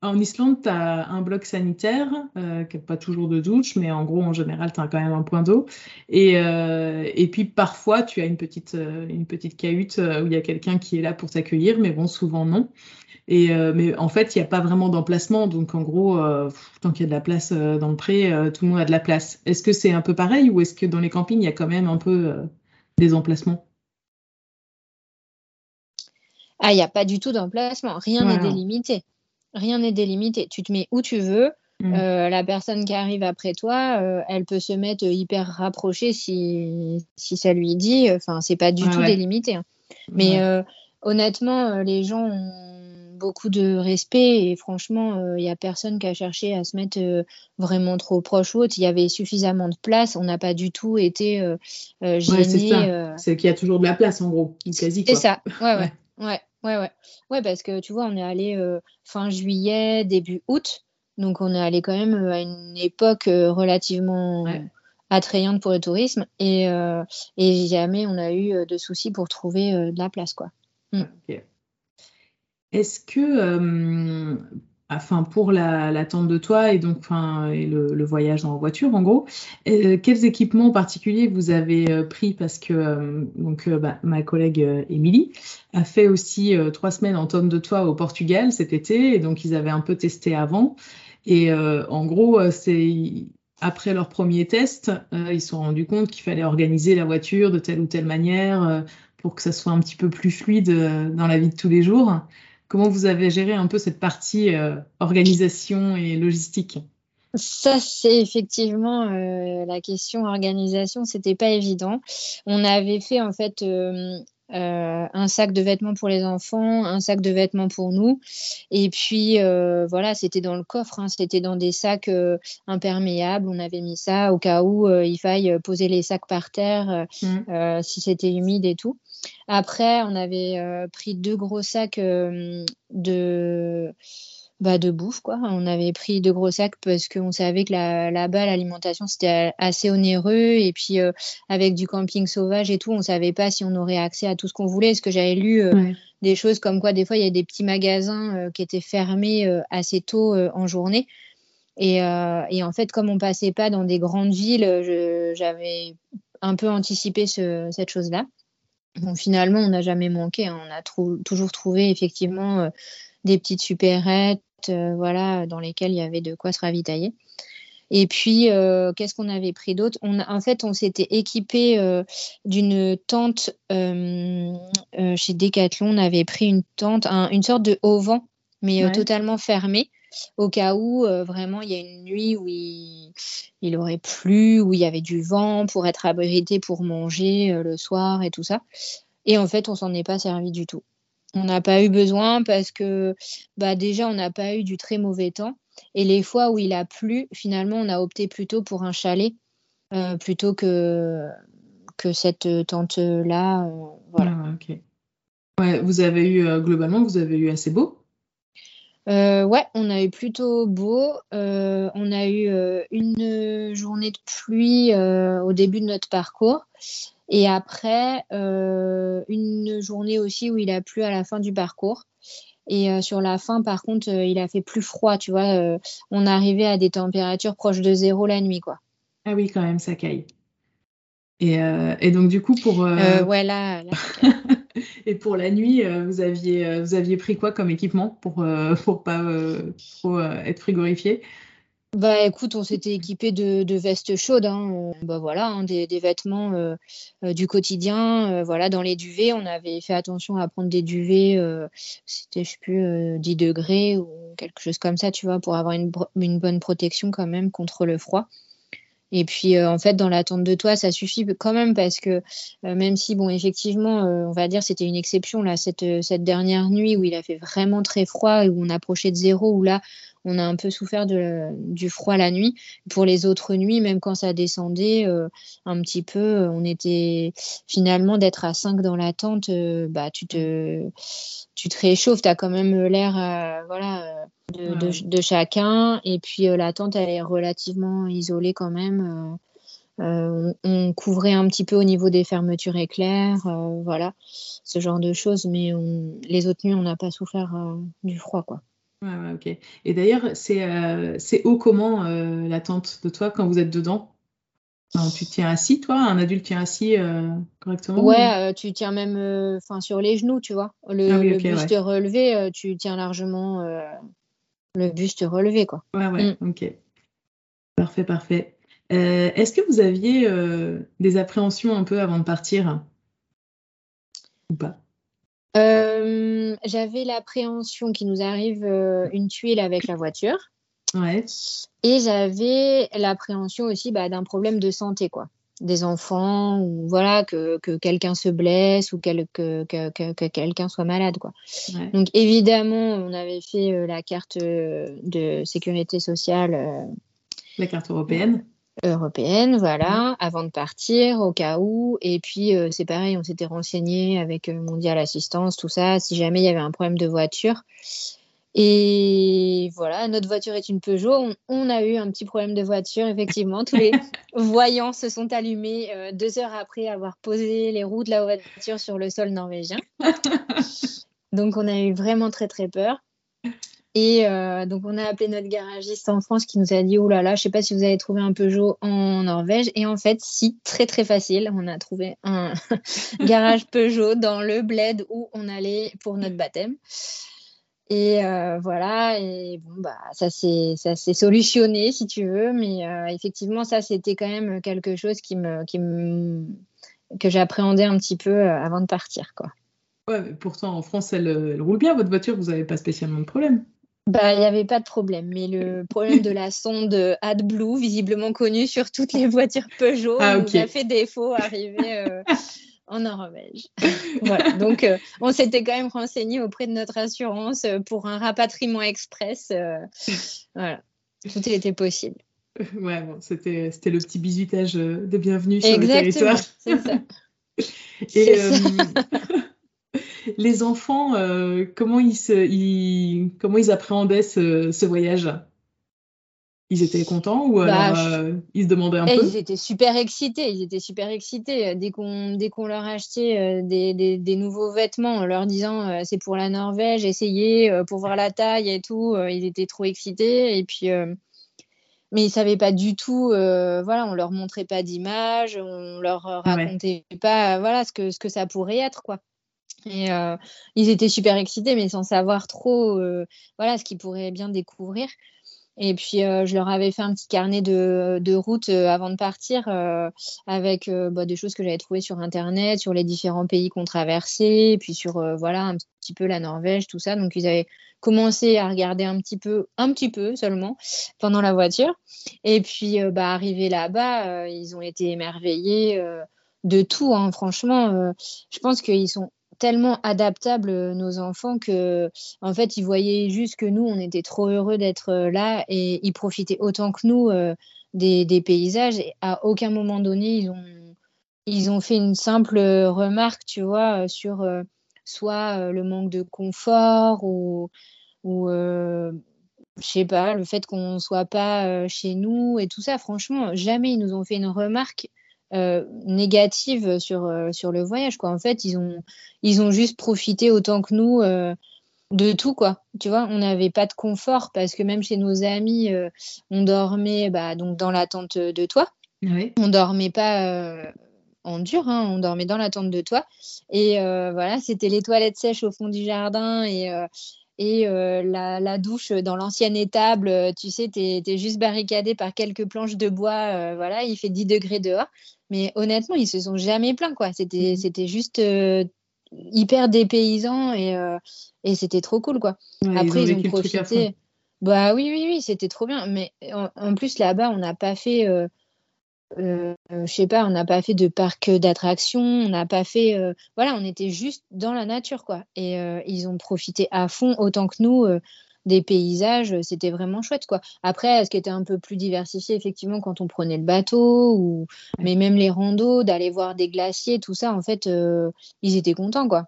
en Islande, tu as un bloc sanitaire, euh, qui n'a pas toujours de douche, mais en gros, en général, tu as quand même un point d'eau. Et, euh, et, puis, parfois, tu as une petite, euh, une petite cahute où il y a quelqu'un qui est là pour t'accueillir, mais bon, souvent non. Et, mais en fait, il n'y a pas vraiment d'emplacement. Donc, en gros, tant qu'il y a de la place dans le pré, tout le monde a de la place. Est-ce que c'est un peu pareil ou est-ce que dans les campings, il y a quand même un peu des emplacements? Ah, il n'y a pas du tout d'emplacement. Rien n'est délimité rien n'est délimité. Tu te mets où tu veux. Mm. Euh, la personne qui arrive après toi, euh, elle peut se mettre hyper rapprochée si, si ça lui dit. Enfin, c'est pas du tout délimité. Hein. Mais euh, honnêtement, les gens ont beaucoup de respect et franchement, il n'y a personne qui a cherché à se mettre vraiment trop proche ou autre. Il y avait suffisamment de place. On n'a pas du tout été gêné. c'est qu'il y a toujours de la place en gros, quasi. C'est ça. ouais. ouais. ouais. Ouais, ouais. Ouais, parce que tu vois, on est allé euh, fin juillet, début août. Donc, on est allé quand même euh, à une époque euh, relativement attrayante pour le tourisme. Et, et, jamais on a eu de soucis pour trouver de la place, quoi. Mm. Est-ce que enfin pour l'attente de toi et donc et le, voyage en voiture en gros. Euh, quels équipements particuliers vous avez euh, pris parce que euh, donc bah, ma collègue Émilie a fait aussi trois semaines en tonne de toi au Portugal cet été et donc ils avaient un peu testé avant et en gros c'est après leur premier test ils se sont rendus compte qu'il fallait organiser la voiture de telle ou telle manière pour que ça soit un petit peu plus fluide dans la vie de tous les jours. Comment vous avez géré un peu cette partie euh, organisation et logistique? Ça, c'est effectivement euh, la question organisation. C'était pas évident. On avait fait en fait euh, un sac de vêtements pour les enfants, un sac de vêtements pour nous. Et puis voilà, c'était dans le coffre, hein. c'était dans des sacs imperméables. On avait mis ça au cas où il faille poser les sacs par terre mmh. si c'était humide et tout. Après, on avait euh, pris deux gros sacs euh, de bah, de bouffe, quoi. On avait pris de gros sacs parce qu'on savait que là-bas, l'alimentation, c'était assez onéreux. Et puis, euh, avec du camping sauvage et tout, on savait pas si on aurait accès à tout ce qu'on voulait. Est-ce que j'avais lu des choses comme quoi, des fois, il y a des petits magasins qui étaient fermés assez tôt en journée. Et, et, en fait, comme on passait pas dans des grandes villes, j'avais un peu anticipé ce, cette chose-là. Bon, finalement, on n'a jamais manqué. Hein. On a toujours trouvé effectivement des petites supérettes, euh, voilà, dans lesquelles il y avait de quoi se ravitailler. Et puis, euh, qu'est-ce qu'on avait pris d'autre? En fait, on s'était équipé euh, d'une tente chez Decathlon. On avait pris une tente, une sorte de haut-vent, mais totalement fermée, au cas où vraiment il y a une nuit où il, aurait plu, où il y avait du vent pour être abrité pour manger le soir et tout ça. Et en fait, on s'en est pas servi du tout. On n'a pas eu besoin parce que bah, déjà, on n'a pas eu du très mauvais temps. Et les fois où il a plu, finalement, on a opté plutôt pour un chalet euh, plutôt que, que cette tente-là. Euh, voilà. Ah, vous avez eu, euh, globalement, vous avez eu assez beau ouais, on a eu plutôt beau. on a eu une journée de pluie au début de notre parcours. Et après, euh, une journée aussi où il a plu à la fin du parcours. Et euh, sur la fin, par contre, euh, il a fait plus froid, tu vois. on arrivait à des températures proches de zéro la nuit, quoi. Ah oui, quand même, ça caille. Et, et donc, du coup, pour. ouais, là. et pour la nuit, vous, aviez, vous aviez pris quoi comme équipement pour ne pour pas trop être frigorifié? Bah écoute, on s'était équipé de, vestes chaudes, hein. bah voilà, hein, des, vêtements euh, euh, du quotidien. Euh, voilà, dans les duvets, on avait fait attention à prendre des duvets, c'était je sais plus 10 degrés ou quelque chose comme ça, tu vois, pour avoir une bonne protection quand même contre le froid. Et puis, en fait, dans la tente de toit, ça suffit quand même parce que même si, bon, effectivement, on va dire c'était une exception, là, cette, cette dernière nuit où il a fait vraiment très froid et où on approchait de zéro, où là, on a un peu souffert de, du froid la nuit. Pour les autres nuits, même quand ça descendait euh, un petit peu, on était finalement d'être à 5 dans la tente, euh, bah, tu, te, tu te réchauffes, tu as quand même l'air euh, voilà, de, chacun. Et puis la tente, elle est relativement isolée quand même. on, couvrait un petit peu au niveau des fermetures éclairs, voilà, ce genre de choses, mais les autres nuits, on n'a pas souffert du froid, quoi. Ouais, ok. Et d'ailleurs, c'est euh, haut comment euh, la tente de toi quand vous êtes dedans? Tu tiens assis, toi Un adulte tient assis euh, correctement Ouais, tu tiens même enfin sur les genoux, tu vois. Le, ah buste relevé, tu tiens largement le buste relevé, quoi. Ouais, ouais, mm. ok. Parfait, parfait. Est-ce que vous aviez des appréhensions un peu avant de partir? Ou pas? Euh, j'avais l'appréhension qu'il nous arrive euh, une tuile avec la voiture. Ouais. Et j'avais l'appréhension aussi bah, d'un problème de santé, quoi. Des enfants, ou voilà, que, que quelqu'un se blesse ou que, que, que quelqu'un soit malade, quoi. Donc évidemment, on avait fait euh, la carte de sécurité sociale. la carte européenne européenne, voilà, avant de partir, au cas où. Et puis, euh, c'est pareil, on s'était renseigné avec euh, Mondial Assistance, tout ça, si jamais il y avait un problème de voiture. Et voilà, notre voiture est une Peugeot. On, a eu un petit problème de voiture, effectivement. Tous les voyants se sont allumés euh, deux heures après avoir posé les roues de la voiture sur le sol norvégien. Donc, on a eu vraiment très, très peur. Et euh, donc, on a appelé notre garagiste en France qui nous a dit Oh là là, je sais pas si vous avez trouvé un Peugeot en Norvège. Et en fait, si, très très facile. On a trouvé un garage Peugeot dans le bled où on allait pour notre baptême. Et euh, voilà, et bon, bah, ça s'est solutionné si tu veux, mais euh, effectivement, ça c'était quand même quelque chose qui me, qui me, que j'appréhendais un petit peu avant de partir. Quoi. Ouais, pourtant en France, elle, elle roule bien votre voiture, vous n'avez pas spécialement de problème. Bah, il n'y avait pas de problème, mais le problème de la sonde AdBlue, visiblement connue sur toutes les voitures Peugeot, ah, nous a fait défaut arrivé euh, en Norvège. voilà, donc euh, on s'était quand même renseigné auprès de notre assurance euh, pour un rapatriement express. voilà, tout était possible. Ouais, bon, c'était le petit bisutage de bienvenue sur le territoire. c'est ça. Et, les enfants, comment, ils se, comment ils appréhendaient ce, ce voyage? Ils étaient contents ou bah, euh, ils se demandaient un eh, peu? Ils étaient super excités. Ils étaient super excités dès qu'on dès qu'on leur achetait euh, des, des, des, nouveaux vêtements en leur disant euh, c'est pour la Norvège, essayez pour voir la taille et tout. ils étaient trop excités et puis mais ils savaient pas du tout. voilà, on leur montrait pas d'image, on leur racontait pas voilà ce que ce que ça pourrait être quoi. Et ils étaient super excités, mais sans savoir trop voilà ce qu'ils pourraient bien découvrir. Et puis, euh, je leur avais fait un petit carnet de, de route euh, avant de partir euh, avec bah, des choses que j'avais trouvées sur Internet, sur les différents pays qu'on traversait, puis sur voilà, un petit peu la Norvège, tout ça. Donc, ils avaient commencé à regarder un petit peu, un petit peu seulement, pendant la voiture. Et puis, bah, arrivé là-bas, ils ont été émerveillés de tout. Hein. Franchement, je pense qu'ils sont tellement adaptables euh, nos enfants que en fait ils voyaient juste que nous on était trop heureux d'être euh, là et ils profitaient autant que nous euh, des, paysages et à aucun moment donné ils ont ils ont fait une simple remarque tu vois sur soit le manque de confort ou ou je sais pas le fait qu'on soit pas chez nous et tout ça. Franchement jamais ils nous ont fait une remarque euh, négative sur, euh, sur le voyage. Quoi. En fait, ils ont, ils ont juste profité autant que nous euh, de tout. Quoi. Tu vois, on n'avait pas de confort parce que même chez nos amis, on dormait bah, donc dans la tente de toi. Oui. On dormait pas en dur, hein, on dormait dans la tente de toi. Et voilà, c'était les toilettes sèches au fond du jardin et et la, la, douche dans l'ancienne étable, tu sais, tu es, juste barricadé par quelques planches de bois, voilà, il fait 10 degrés dehors. Mais honnêtement, ils se sont jamais plaints, quoi. C'était, mmh. c'était juste euh, hyper dépaysant et, euh, et c'était trop cool, quoi. Après, ils ont, profité. Bah oui, oui, oui, c'était trop bien. Mais en, plus, là-bas, on n'a pas fait. Euh, euh, je sais pas, on n'a pas fait de parc d'attractions, on n'a pas fait, voilà, on était juste dans la nature, quoi. Et ils ont profité à fond autant que nous des paysages, c'était vraiment chouette quoi. Après, ce qui était un peu plus diversifié effectivement quand on prenait le bateau ou mais même les randos, d'aller voir des glaciers, tout ça en fait, euh, ils étaient contents quoi.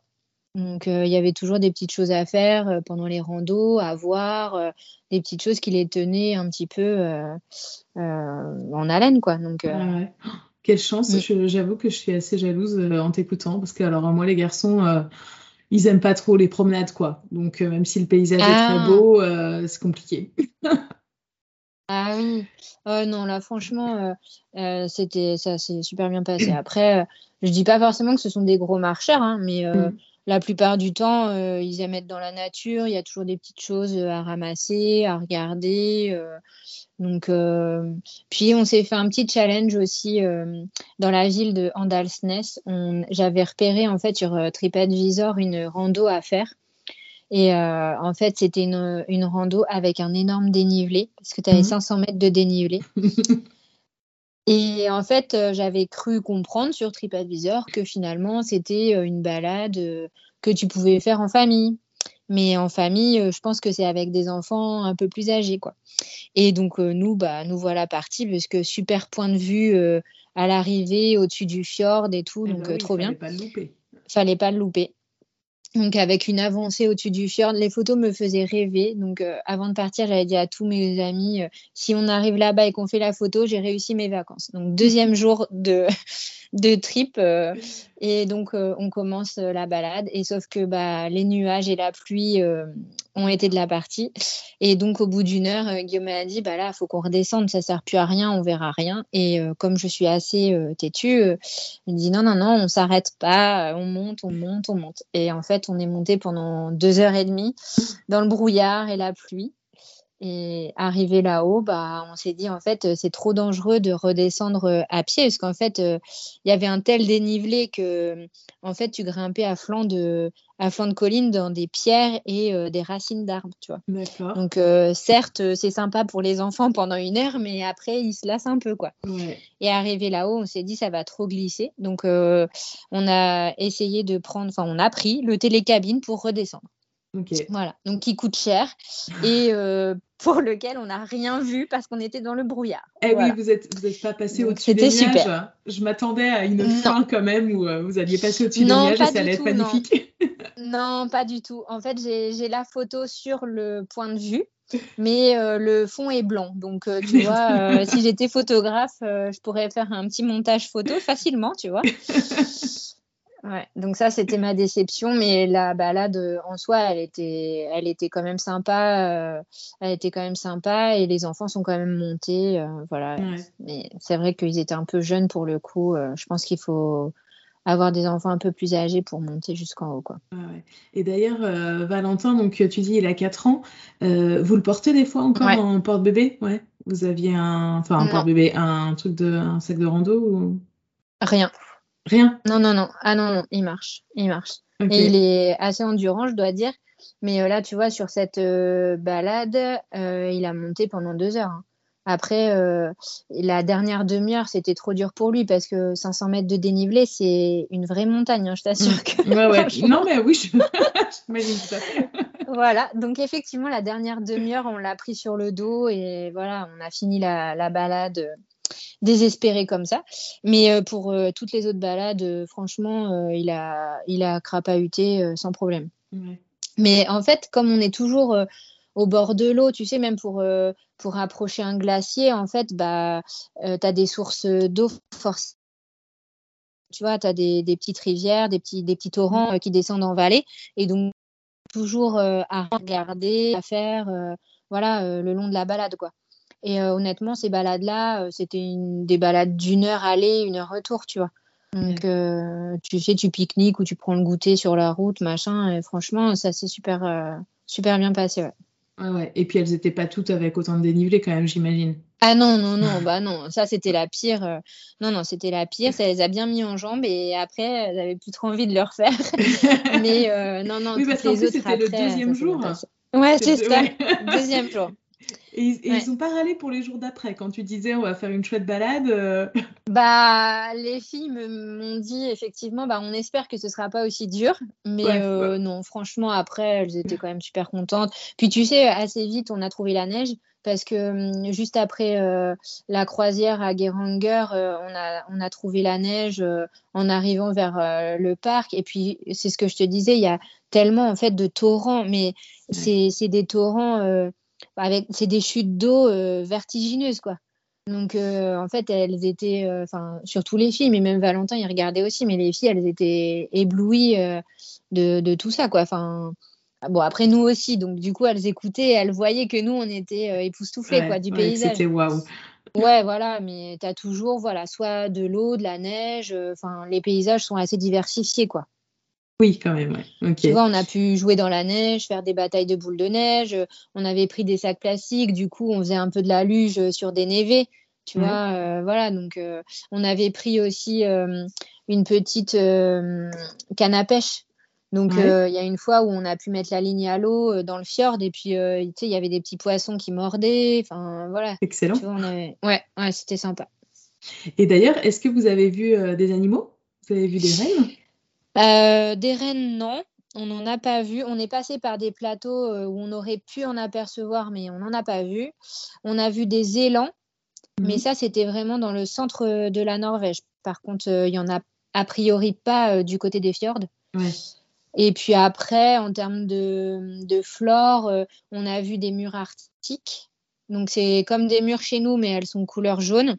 Donc euh, il y avait toujours des petites choses à faire euh, pendant les randos, à voir, des petites choses qui les tenaient un petit peu en haleine quoi. Donc quelle chance, mm. j'avoue que je suis assez jalouse en t'écoutant parce que alors moi les garçons ils aiment pas trop les promenades, quoi. Donc, euh, même si le paysage est très ah. beau, euh, c'est compliqué. ah oui. Oh non, là, franchement, euh, c'était ça s'est super bien passé. Après, je dis pas forcément que ce sont des gros marcheurs, hein, mais mm. La plupart du temps, ils aiment être dans la nature. Il y a toujours des petites choses à ramasser, à regarder. Donc, euh, puis on s'est fait un petit challenge aussi euh, dans la ville de Andalsnes. J'avais repéré en fait sur euh, TripAdvisor une rando à faire. Et en fait, c'était une, une, rando avec un énorme dénivelé, parce que tu avais 500 mètres de dénivelé. Et en fait, j'avais cru comprendre sur TripAdvisor que finalement, c'était une balade que tu pouvais faire en famille. Mais en famille, euh, je pense que c'est avec des enfants un peu plus âgés, quoi. Et donc euh, nous, bah, nous voilà partis parce que super point de vue euh, à l'arrivée, au-dessus du fjord et tout, eh donc ben trop bien. Fallait pas le louper. Fallait pas le louper. Donc avec une avancée au-dessus du fjord, les photos me faisaient rêver. Donc avant de partir, j'avais dit à tous mes amis, si on arrive là-bas et qu'on fait la photo, j'ai réussi mes vacances. Donc deuxième jour de de trip. Euh, et donc, euh, on commence euh, la balade. Et sauf que bah, les nuages et la pluie ont été de la partie. Et donc, au bout d'une heure, Guillaume m'a dit bah là, il faut qu'on redescende, ça sert plus à rien, on verra rien. Et comme je suis assez têtue, il me dit non, non, non, on s'arrête pas, on monte, on monte, on monte. Et en fait, on est monté pendant deux heures et demie dans le brouillard et la pluie. Et arrivé là-haut, bah, on s'est dit en fait c'est trop dangereux de redescendre euh, à pied parce qu'en fait euh, il y avait un tel dénivelé que en fait tu grimpais à flanc de à flanc de colline dans des pierres et euh, des racines d'arbres, tu vois. Donc certes c'est sympa pour les enfants pendant une heure, mais après ils se lassent un peu quoi. Et arrivé là-haut, on s'est dit ça va trop glisser, donc on a essayé de prendre, enfin on a pris le télécabine pour redescendre. Voilà, donc qui coûte cher et pour lequel on n'a rien vu parce qu'on était dans le brouillard. Eh oui, vous n'êtes vous êtes pas passé au-dessus des nuages. Super. Je m'attendais à une fin quand même où vous alliez passer au-dessus des nuages et ça allait être magnifique. Non. pas du tout. En fait, j'ai la photo sur le point de vue mais euh, le fond est blanc. Donc, euh, tu vois, euh, si j'étais photographe, je pourrais faire un petit montage photo facilement, tu vois. Ouais, donc ça, c'était ma déception, mais la balade en soi, elle était, elle était quand même sympa. elle était quand même sympa et les enfants sont quand même montés. voilà. Mais c'est vrai qu'ils étaient un peu jeunes pour le coup. je pense qu'il faut avoir des enfants un peu plus âgés pour monter jusqu'en haut. Quoi. Et d'ailleurs, euh, Valentin, donc tu dis il a 4 ans, euh, vous le portez des fois encore en porte-bébé? Ouais. Vous aviez un, enfin un porte-bébé, un truc de, un sac de rando ou... Rien. Rien Non, non, non. Ah non, non, il marche. Il marche. Et il est assez endurant, je dois dire. Mais euh, là, tu vois, sur cette balade, il a monté pendant deux heures. Hein. Après, euh, la dernière demi-heure, c'était trop dur pour lui parce que 500 mètres de dénivelé, c'est une vraie montagne, hein, je t'assure. Mm. Que, ouais, ouais. Non, mais oui, je à fait. voilà, donc effectivement, la dernière demi-heure, on l'a pris sur le dos et voilà, on a fini la, balade euh, désespéré comme ça. Mais euh, pour toutes les autres balades, franchement, il, a, il a crapahuté sans problème. Mais en fait, comme on est toujours au bord de l'eau, tu sais, même pour, euh, pour approcher un glacier, en fait, bah, euh, tu as des sources d'eau forcément. Tu vois, tu as des, des, petites rivières, des petits, des petits torrents euh, qui descendent en vallée. Et donc, toujours à regarder, à faire, voilà, le long de la balade, quoi. Et honnêtement, ces balades-là, c'était des balades d'une heure aller, une heure retour, tu vois. Donc, tu sais, tu pique-niques ou tu prends le goûter sur la route, machin. Et franchement, ça s'est super, super bien passé, ouais. Ouais, Et puis elles n'étaient pas toutes avec autant de dénivelé quand même, j'imagine. Ah non, non, non, bah non, ça c'était la pire. Euh, non, non, c'était la pire. Ça les a bien mis en jambes et après, elles n'avaient plus trop envie de le refaire. Mais euh, non, non, oui, parce qu'en plus, c'était le deuxième jour. Ouais, c'est ça, deuxième jour. Et, ils n'ont pas râlé pour les jours d'après quand tu disais on va faire une chouette balade euh. Bah les filles m'ont dit effectivement bah on espère que ce sera pas aussi dur mais euh, non franchement après elles étaient quand même super contentes. Puis tu sais assez vite on a trouvé la neige parce que hum, juste après euh, la croisière à Geranger, on, a, on a trouvé la neige en arrivant vers le parc. Et puis, c'est ce que je te disais, il y a tellement en fait de torrents, mais c'est des torrents c'est des chutes d'eau euh, vertigineuses, quoi. Donc, euh, en fait, elles étaient, euh, enfin, sur tous les films, et même Valentin, il regardait aussi, mais les filles, elles étaient éblouies de, tout ça, quoi. Enfin, bon, après, nous aussi, donc du coup, elles écoutaient, elles voyaient que nous, on était époustouflés, quoi, du paysage. C'était waouh. Ouais, voilà, mais tu as toujours, voilà, soit de l'eau, de la neige, enfin, les paysages sont assez diversifiés, quoi. Oui, quand même, ouais. Tu vois, on a pu jouer dans la neige, faire des batailles de boules de neige. On avait pris des sacs plastiques, du coup, on faisait un peu de la luge sur des névés. Tu vois, euh, voilà. Donc, euh, on avait pris aussi euh, une petite canne à pêche. Donc, il y a une fois où on a pu mettre la ligne à l'eau dans le fjord et puis, tu sais, il y avait des petits poissons qui mordaient. Enfin, voilà. Excellent. Ouais, ouais c'était sympa. Et d'ailleurs, est-ce que vous avez vu des animaux? Vous avez vu des rennes euh, des rennes, non. On n'en a pas vu. On est passé par des plateaux euh, où on aurait pu en apercevoir, mais on n'en a pas vu. On a vu des élans, mais mhm. ça, c'était vraiment dans le centre de la Norvège. Par contre, euh, il y en a a priori pas du côté des fjords. Et puis après, en termes de, de flore, on a vu des murs arctiques. Donc, c'est comme des murs chez nous, mais elles sont couleur jaune.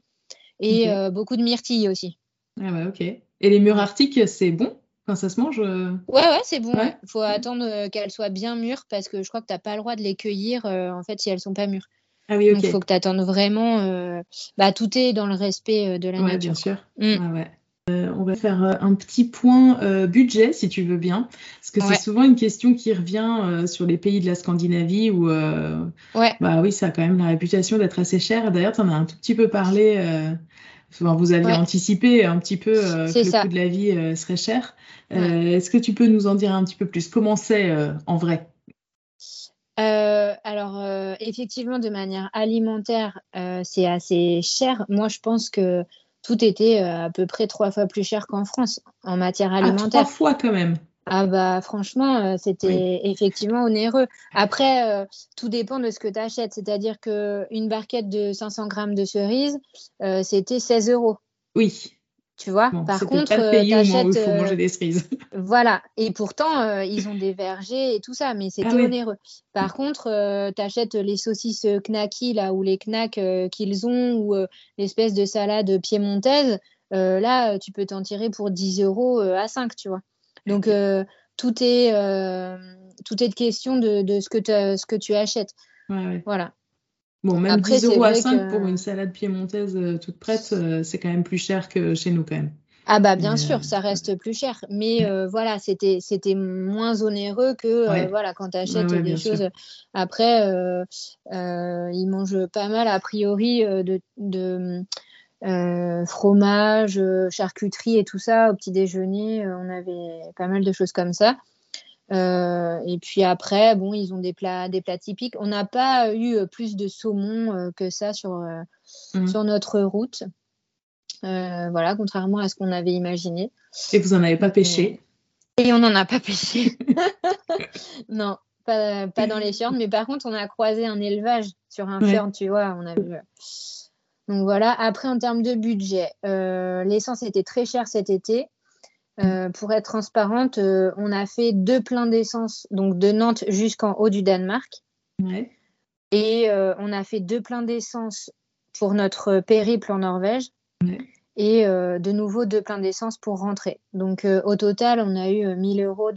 Et beaucoup de myrtilles aussi. Ah ouais, ok. Et les murs arctiques, c'est bon? Ça se mange euh, Ouais, ouais, c'est bon. Il faut attendre euh, qu'elles soient bien mûres parce que je crois que tu n'as pas le droit de les cueillir euh, en fait si elles sont pas mûres. Ah oui, ok. Donc il faut que tu attendes vraiment. Bah, tout est dans le respect de la ouais, nature. bien sûr. Mm. on va faire un petit point budget, si tu veux bien, parce que c'est souvent une question qui revient sur les pays de la Scandinavie où, ouais. bah oui, ça a quand même la réputation d'être assez cher. D'ailleurs, tu en as un tout petit peu parlé vous aviez anticipé un petit peu euh, que le coût de la vie euh, serait cher. Euh, est-ce que tu peux nous en dire un petit peu plus? Comment c'est en vrai? Alors, effectivement, de manière alimentaire, c'est assez cher. Moi, je pense que tout était à peu près trois fois plus cher qu'en France en matière ah, alimentaire. trois fois quand même. Ah bah franchement, c'était effectivement onéreux. Après, tout dépend de ce que tu achètes. C'est-à-dire qu'une barquette de 500 grammes de cerises, c'était 16 euros. Oui. Tu vois, par contre, pays où il faut manger des cerises. Voilà, et pourtant, ils ont des vergers et tout ça, mais c'était ah onéreux. Par contre, tu achètes les saucisses knacky, là, ou les knacks qu'ils ont, ou l'espèce de salade piémontaise, là, tu peux t'en tirer pour 10 euros à 5, tu vois. Donc, tout, est, tout est de question de, de ce, que ce que tu achètes. Voilà. Bon, même 10 euros à 5 pour une salade piémontaise euh, toute prête, euh, c'est quand même plus cher que chez nous quand même. Ah bah bien sûr, euh, ça reste plus cher, mais voilà, c'était c'était moins onéreux que voilà quand tu achètes des choses. Après, ils mangent pas mal a priori de, de fromage, charcuterie et tout ça au petit déjeuner. on avait pas mal de choses comme ça. Euh, et puis après, bon, ils ont des plats, des plats typiques. On n'a pas eu euh, plus de saumon euh, que ça sur, mmh. sur notre route. voilà, contrairement à ce qu'on avait imaginé. Et vous n'en avez pas pêché? Et on n'en a pas pêché. non, pas, pas, dans les fjords. Mais par contre, on a croisé un élevage sur un fjord, tu vois. On a vu. Donc voilà. Après, en termes de budget, l'essence était très chère cet été. Euh, pour être transparente, euh, on a fait deux pleins d'essence, donc de Nantes jusqu'en haut du Danemark. Et euh, on a fait deux pleins d'essence pour notre périple en Norvège. Et de nouveau deux pleins d'essence pour rentrer. Donc au total, on a eu 1000 euros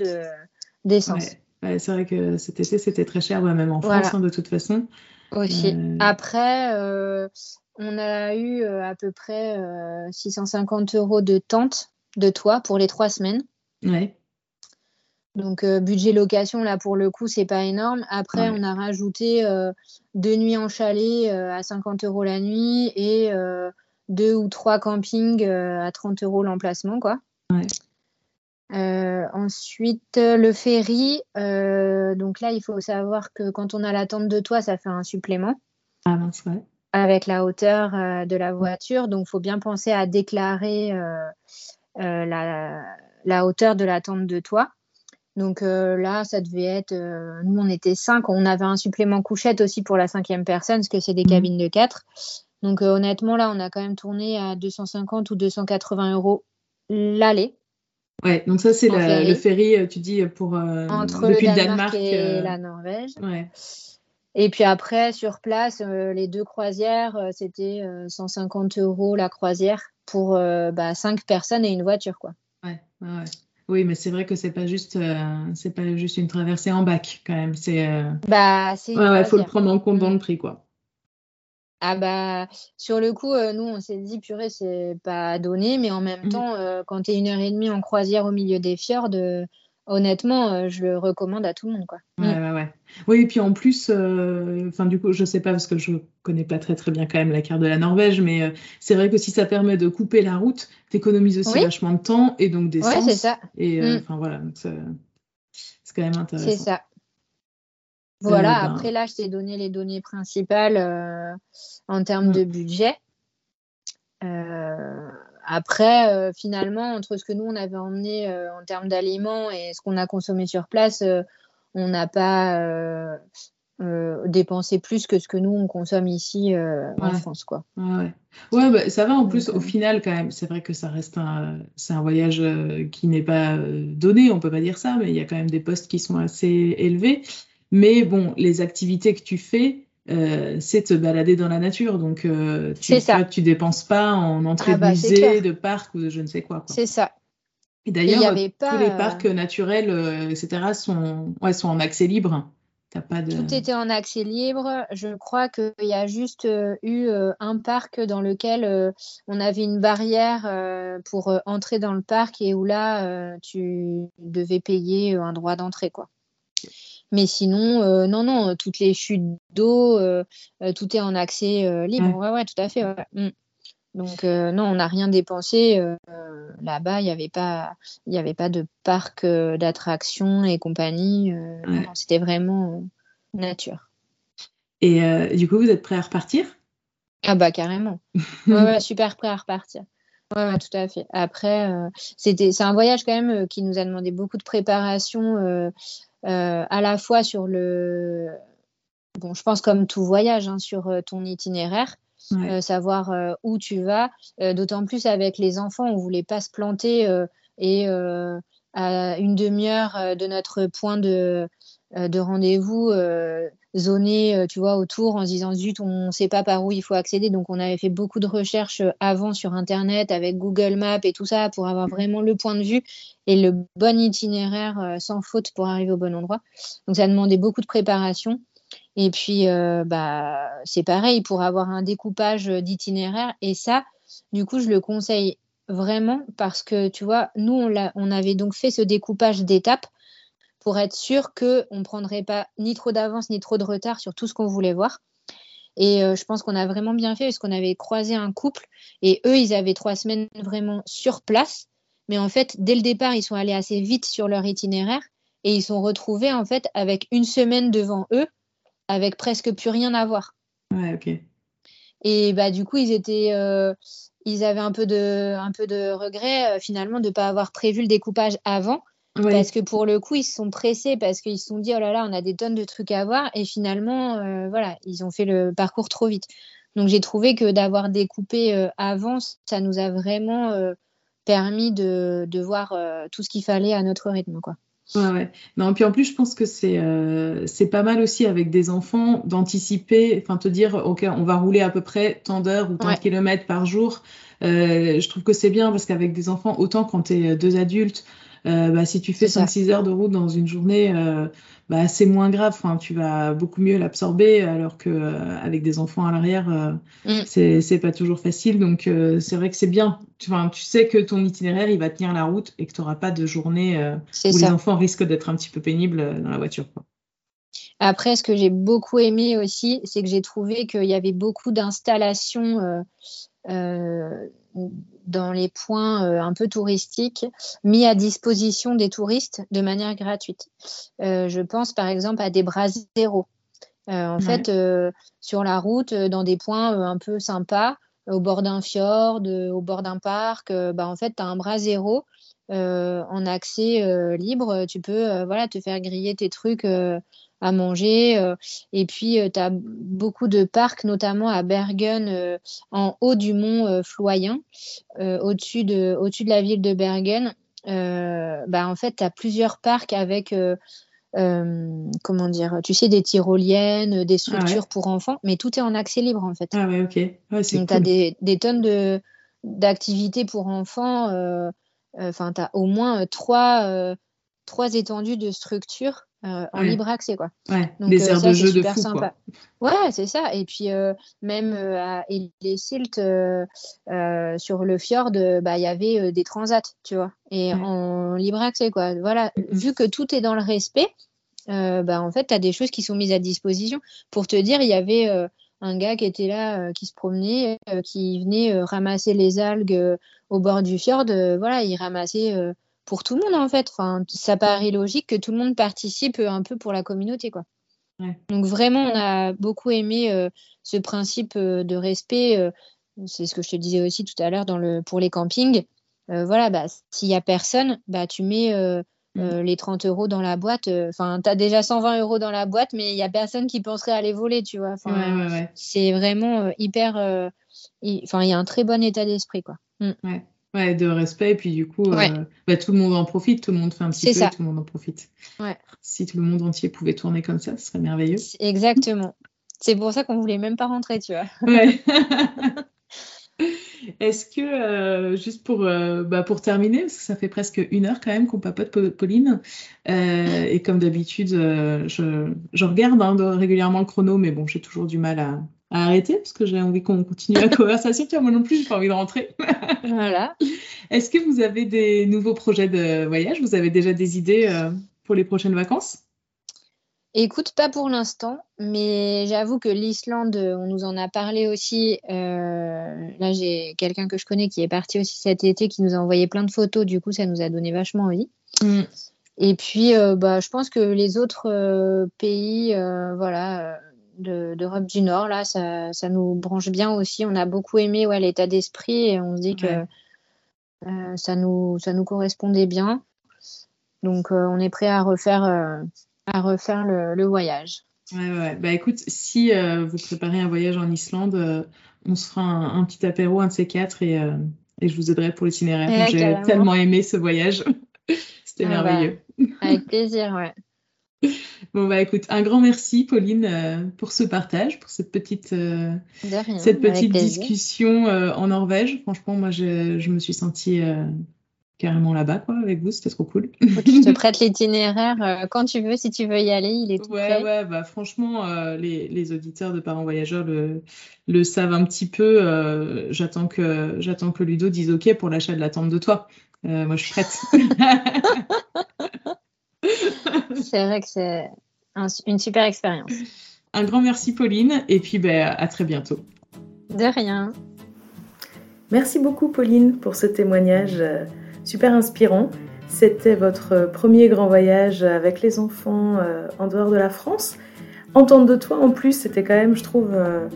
d'essence. c'est vrai que cet été, c'était très cher, même en France, hein, de toute façon. Aussi. Après, on a eu à peu près 650 euros de tente de toi pour les trois semaines. Ouais. Donc, euh, budget location, là, pour le coup, c'est pas énorme. Après, on a rajouté euh, deux nuits en chalet euh, à 50 euros la nuit et deux ou trois campings à 30 euros l'emplacement, quoi. ensuite, le ferry. donc là, il faut savoir que quand on a la tente de toit, ça fait un supplément. Ah, mince, ouais. Avec la hauteur de la voiture. Donc, il faut bien penser à déclarer euh, la, hauteur de la tente de toit. Donc euh, là, ça devait être. Euh, nous, on était cinq. On avait un supplément couchette aussi pour la cinquième personne, parce que c'est des mhm. cabines de quatre. Donc honnêtement, là, on a quand même tourné à 250 ou 280 euros l'aller. Ouais, donc ça, c'est le ferry, tu dis, pour. Entre depuis le Danemark, et la Norvège. Ouais. Et puis après, sur place, les deux croisières, c'était 150 euros la croisière pour euh, bah, cinq personnes et une voiture, quoi. Ouais, ouais. Oui, mais c'est vrai que c'est pas juste, euh, c'est pas juste une traversée en bac quand même. C'est. Euh, bah, c'est. Ouais, faut le prendre en compte dans le prix, quoi. Ah bah sur le coup, nous on s'est dit purée c'est pas donné, mais en même mmh. temps quand tu es une heure et demie en croisière au milieu des fjords, honnêtement, euh, je le recommande à tout le monde. Quoi. Ouais, mm. Oui, et puis en plus, euh, enfin du coup, je sais pas parce que je connais pas très très bien quand même la carte de la Norvège, mais euh, c'est vrai que si ça permet de couper la route, t'économises aussi vachement de temps et donc d'essence. Ouais, c'est ça. Et mm. enfin voilà, c'est quand même intéressant. C'est ça. Voilà, ben après là, je t'ai donné les données principales en termes mm. de budget. Euh, après, euh, finalement, entre ce que nous, on avait emmené euh, en termes d'aliments et ce qu'on a consommé sur place, euh, on n'a pas dépensé plus que ce que nous, on consomme ici en France. Quoi. Ouais, ouais bah, ça va en plus, au final, quand même. C'est vrai que ça reste un, c'est un voyage qui n'est pas donné, on peut pas dire ça, mais il y a quand même des postes qui sont assez élevés. Mais bon, les activités que tu fais, euh, c'est te balader dans la nature. Donc, euh, tu, tu dépenses pas en entrée ah de musée, de parc ou de je ne sais quoi. C'est ça. Et d'ailleurs, tous les parcs naturels, euh, etc., sont, ouais, sont en accès libre. Pas de... Tout était en accès libre. Je crois qu'il y a juste eu un parc dans lequel on avait une barrière pour entrer dans le parc et où là, tu devais payer un droit d'entrée. quoi. Mais sinon, euh, non, non, toutes les chutes d'eau, euh, euh, tout est en accès libre. Ouais. ouais, tout à fait. Mm. Donc, non, on n'a rien dépensé. Là-bas, il n'y avait, pas, y avait pas de parc d'attractions et compagnie. C'était vraiment nature. Et du coup, vous êtes prêt à repartir? Ah, bah, carrément. ouais, super prêt à repartir. Ouais, tout à fait. Après, c'était, c'est un voyage quand même qui nous a demandé beaucoup de préparation, à la fois sur le, bon, je pense comme tout voyage, hein, sur ton itinéraire. Savoir où tu vas. D'autant plus avec les enfants, on voulait pas se planter et à une demi-heure de notre point de, de rendez-vous zoné, tu vois, autour en se disant zut, on ne sait pas par où il faut accéder. Donc, on avait fait beaucoup de recherches avant sur Internet avec Google Maps et tout ça pour avoir vraiment le point de vue et le bon itinéraire sans faute pour arriver au bon endroit. Donc, ça demandait beaucoup de préparation. Et puis, euh, bah, c'est pareil pour avoir un découpage d'itinéraire. Et ça, du coup, je le conseille vraiment parce que, tu vois, nous, on, on avait donc fait ce découpage d'étapes pour être sûr qu'on ne prendrait pas ni trop d'avance ni trop de retard sur tout ce qu'on voulait voir. Et euh, je pense qu'on a vraiment bien fait parce qu'on avait croisé un couple et eux, ils avaient trois semaines vraiment sur place. Mais en fait, dès le départ, ils sont allés assez vite sur leur itinéraire et ils sont retrouvés en fait avec une semaine devant eux avec presque plus rien à voir. Ouais, ok. Et bah du coup, ils étaient, euh, ils avaient un peu de, un peu de regret euh, finalement de ne pas avoir prévu le découpage avant. Parce que pour le coup, ils se sont pressés parce qu'ils se sont dit oh là là, on a des tonnes de trucs à voir et finalement, euh, voilà, ils ont fait le parcours trop vite. Donc j'ai trouvé que d'avoir découpé avant, ça nous a vraiment permis de, de voir tout ce qu'il fallait à notre rythme, quoi. Ouais, ouais. Non, puis en plus, je pense que c'est euh, c'est pas mal aussi avec des enfants d'anticiper, enfin te dire, ok, on va rouler à peu près tant d'heures ou tant de kilomètres par jour. Euh, je trouve que c'est bien parce qu'avec des enfants, autant quand tu es deux adultes, euh, bah, si tu fais 5-6 heures de route dans une journée, euh, bah, c'est moins grave. Enfin, tu vas beaucoup mieux l'absorber, alors que euh, avec des enfants à l'arrière, mm. c'est pas toujours facile. Donc, c'est vrai que c'est bien. Tu, tu sais que ton itinéraire, il va tenir la route et que tu n'auras pas de journée où les enfants risquent d'être un petit peu pénibles dans la voiture. Après, ce que j'ai beaucoup aimé aussi, c'est que j'ai trouvé qu'il y avait beaucoup d'installations euh, dans les points euh, un peu touristiques mis à disposition des touristes de manière gratuite. Euh, je pense par exemple à des bras zéro. en fait, sur la route, dans des points un peu sympas, au bord d'un fjord, au bord d'un parc, bah, en fait, tu as un bras zéro en accès libre. Tu peux voilà, te faire griller tes trucs à manger. Euh, et puis, euh, tu as beaucoup de parcs, notamment à Bergen, euh, en haut du mont Floyen, au-dessus de, au de la ville de Bergen. bah, en fait, tu as plusieurs parcs avec... comment dire, tu sais, des tyroliennes, des ah structures pour enfants, mais tout est en accès libre en fait. Ah ouais, ok. Donc, tu as des, des, tonnes de, d'activités pour enfants. Enfin, tu as au moins trois, trois étendues de structures euh, en libre accès quoi. Ouais, Donc, des euh, aires de jeu de fou, sympa. Quoi. Ouais, c'est ça. Et puis euh, même à Silt sur le fjord, bah il y avait des transats, tu vois, et en libre accès quoi. Voilà, vu que tout est dans le respect, bah en fait tu as des choses qui sont mises à disposition. Pour te dire, il y avait un gars qui était là, qui se promenait, qui venait ramasser les algues au bord du fjord. voilà, il ramassait pour tout le monde en fait. Enfin, ça paraît logique que tout le monde participe un peu pour la communauté quoi. Donc vraiment, on a beaucoup aimé euh, ce principe euh, de respect. Euh, c'est ce que je te disais aussi tout à l'heure dans le pour les campings. voilà, bah, s'il y a personne, bah tu mets mm. les 30 euros dans la boîte. Enfin, tu as déjà 120 euros dans la boîte, mais il y a personne qui penserait à les voler, tu vois. c'est vraiment hyper. Enfin, il y a un très bon état d'esprit quoi. Mm. Ouais, de respect, et puis du coup, euh, bah, tout le monde en profite, tout le monde fait un petit peu, tout le monde en profite. Ouais. Si tout le monde entier pouvait tourner comme ça, ce serait merveilleux. Exactement. C'est pour ça qu'on voulait même pas rentrer, tu vois. Ouais. Est-ce que, euh, juste pour, euh, bah, pour terminer, parce que ça fait presque une heure quand même qu'on papote Pauline, et comme d'habitude, je, je, regarde hein, régulièrement le chrono, mais bon, j'ai toujours du mal à, à arrêter parce que j'ai envie qu'on continue la conversation. Tiens, moi non plus, j'ai pas envie de rentrer. voilà. Est-ce que vous avez des nouveaux projets de voyage? Vous avez déjà des idées euh, pour les prochaines vacances? Écoute, pas pour l'instant, mais j'avoue que l'Islande, on nous en a parlé aussi. Euh, là, j'ai quelqu'un que je connais qui est parti aussi cet été, qui nous a envoyé plein de photos. Du coup, ça nous a donné vachement envie. Mm. Et puis, euh, bah, je pense que les autres pays, voilà d'Europe du Nord. Là, ça, ça, nous branche bien aussi. On a beaucoup aimé ouais, l'état d'esprit et on se dit que ça, nous, ça nous correspondait bien. Donc, on est prêt à refaire, à refaire le, voyage. Ouais, ouais. Bah écoute, si vous préparez un voyage en Islande, on se fera un, petit apéro, un de ces quatre, et, et je vous aiderai pour l'itinéraire. J'ai tellement aimé ce voyage. C'était ah bah, merveilleux. avec plaisir, ouais. Bon, bah écoute, un grand merci, Pauline, euh, pour ce partage, pour cette petite, euh, cette petite discussion euh, en Norvège. Franchement, moi, je, je me suis sentie carrément là-bas, quoi, avec vous. C'était trop cool. je te prête l'itinéraire quand tu veux, si tu veux y aller. Il est tout ouais, prêt. Ouais, bah franchement, les, les, auditeurs de Parents Voyageurs le, le savent un petit peu. j'attends que, j'attends que Ludo dise OK pour l'achat de la tente de toi. moi, je suis prête. c'est vrai que c'est une super expérience. Un grand merci Pauline et puis ben, à très bientôt. De rien. Merci beaucoup Pauline pour ce témoignage euh, super inspirant. C'était votre premier grand voyage avec les enfants euh, en dehors de la France. Entendre de toi en plus, c'était quand même, je trouve, euh,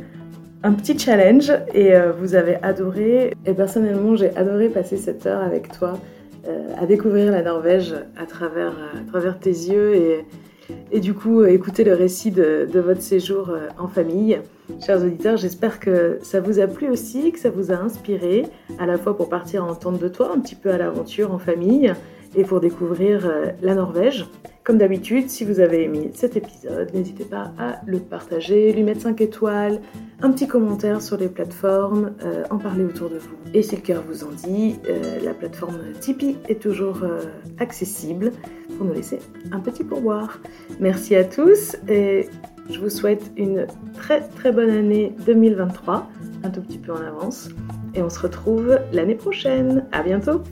un petit challenge et vous avez adoré. Et personnellement, j'ai adoré passer cette heure avec toi à découvrir la Norvège à travers, travers tes yeux et, du coup euh, écouter le récit de, votre séjour euh, en famille. Chers auditeurs, j'espère que ça vous a plu aussi, que ça vous a inspiré, à la fois pour partir en tente de toi, un petit peu à l'aventure en famille, et pour découvrir euh, la Norvège. Comme d'habitude, si vous avez aimé cet épisode, n'hésitez pas à le partager, lui mettre 5 étoiles, un petit commentaire sur les plateformes, euh, en parler autour de vous. Et si le cœur vous en dit, euh, la plateforme Tipeee est toujours accessible pour nous laisser un petit pourboire. Merci à tous et je vous souhaite une très très bonne année 2023, un tout petit peu en avance. Et on se retrouve l'année prochaine. À bientôt!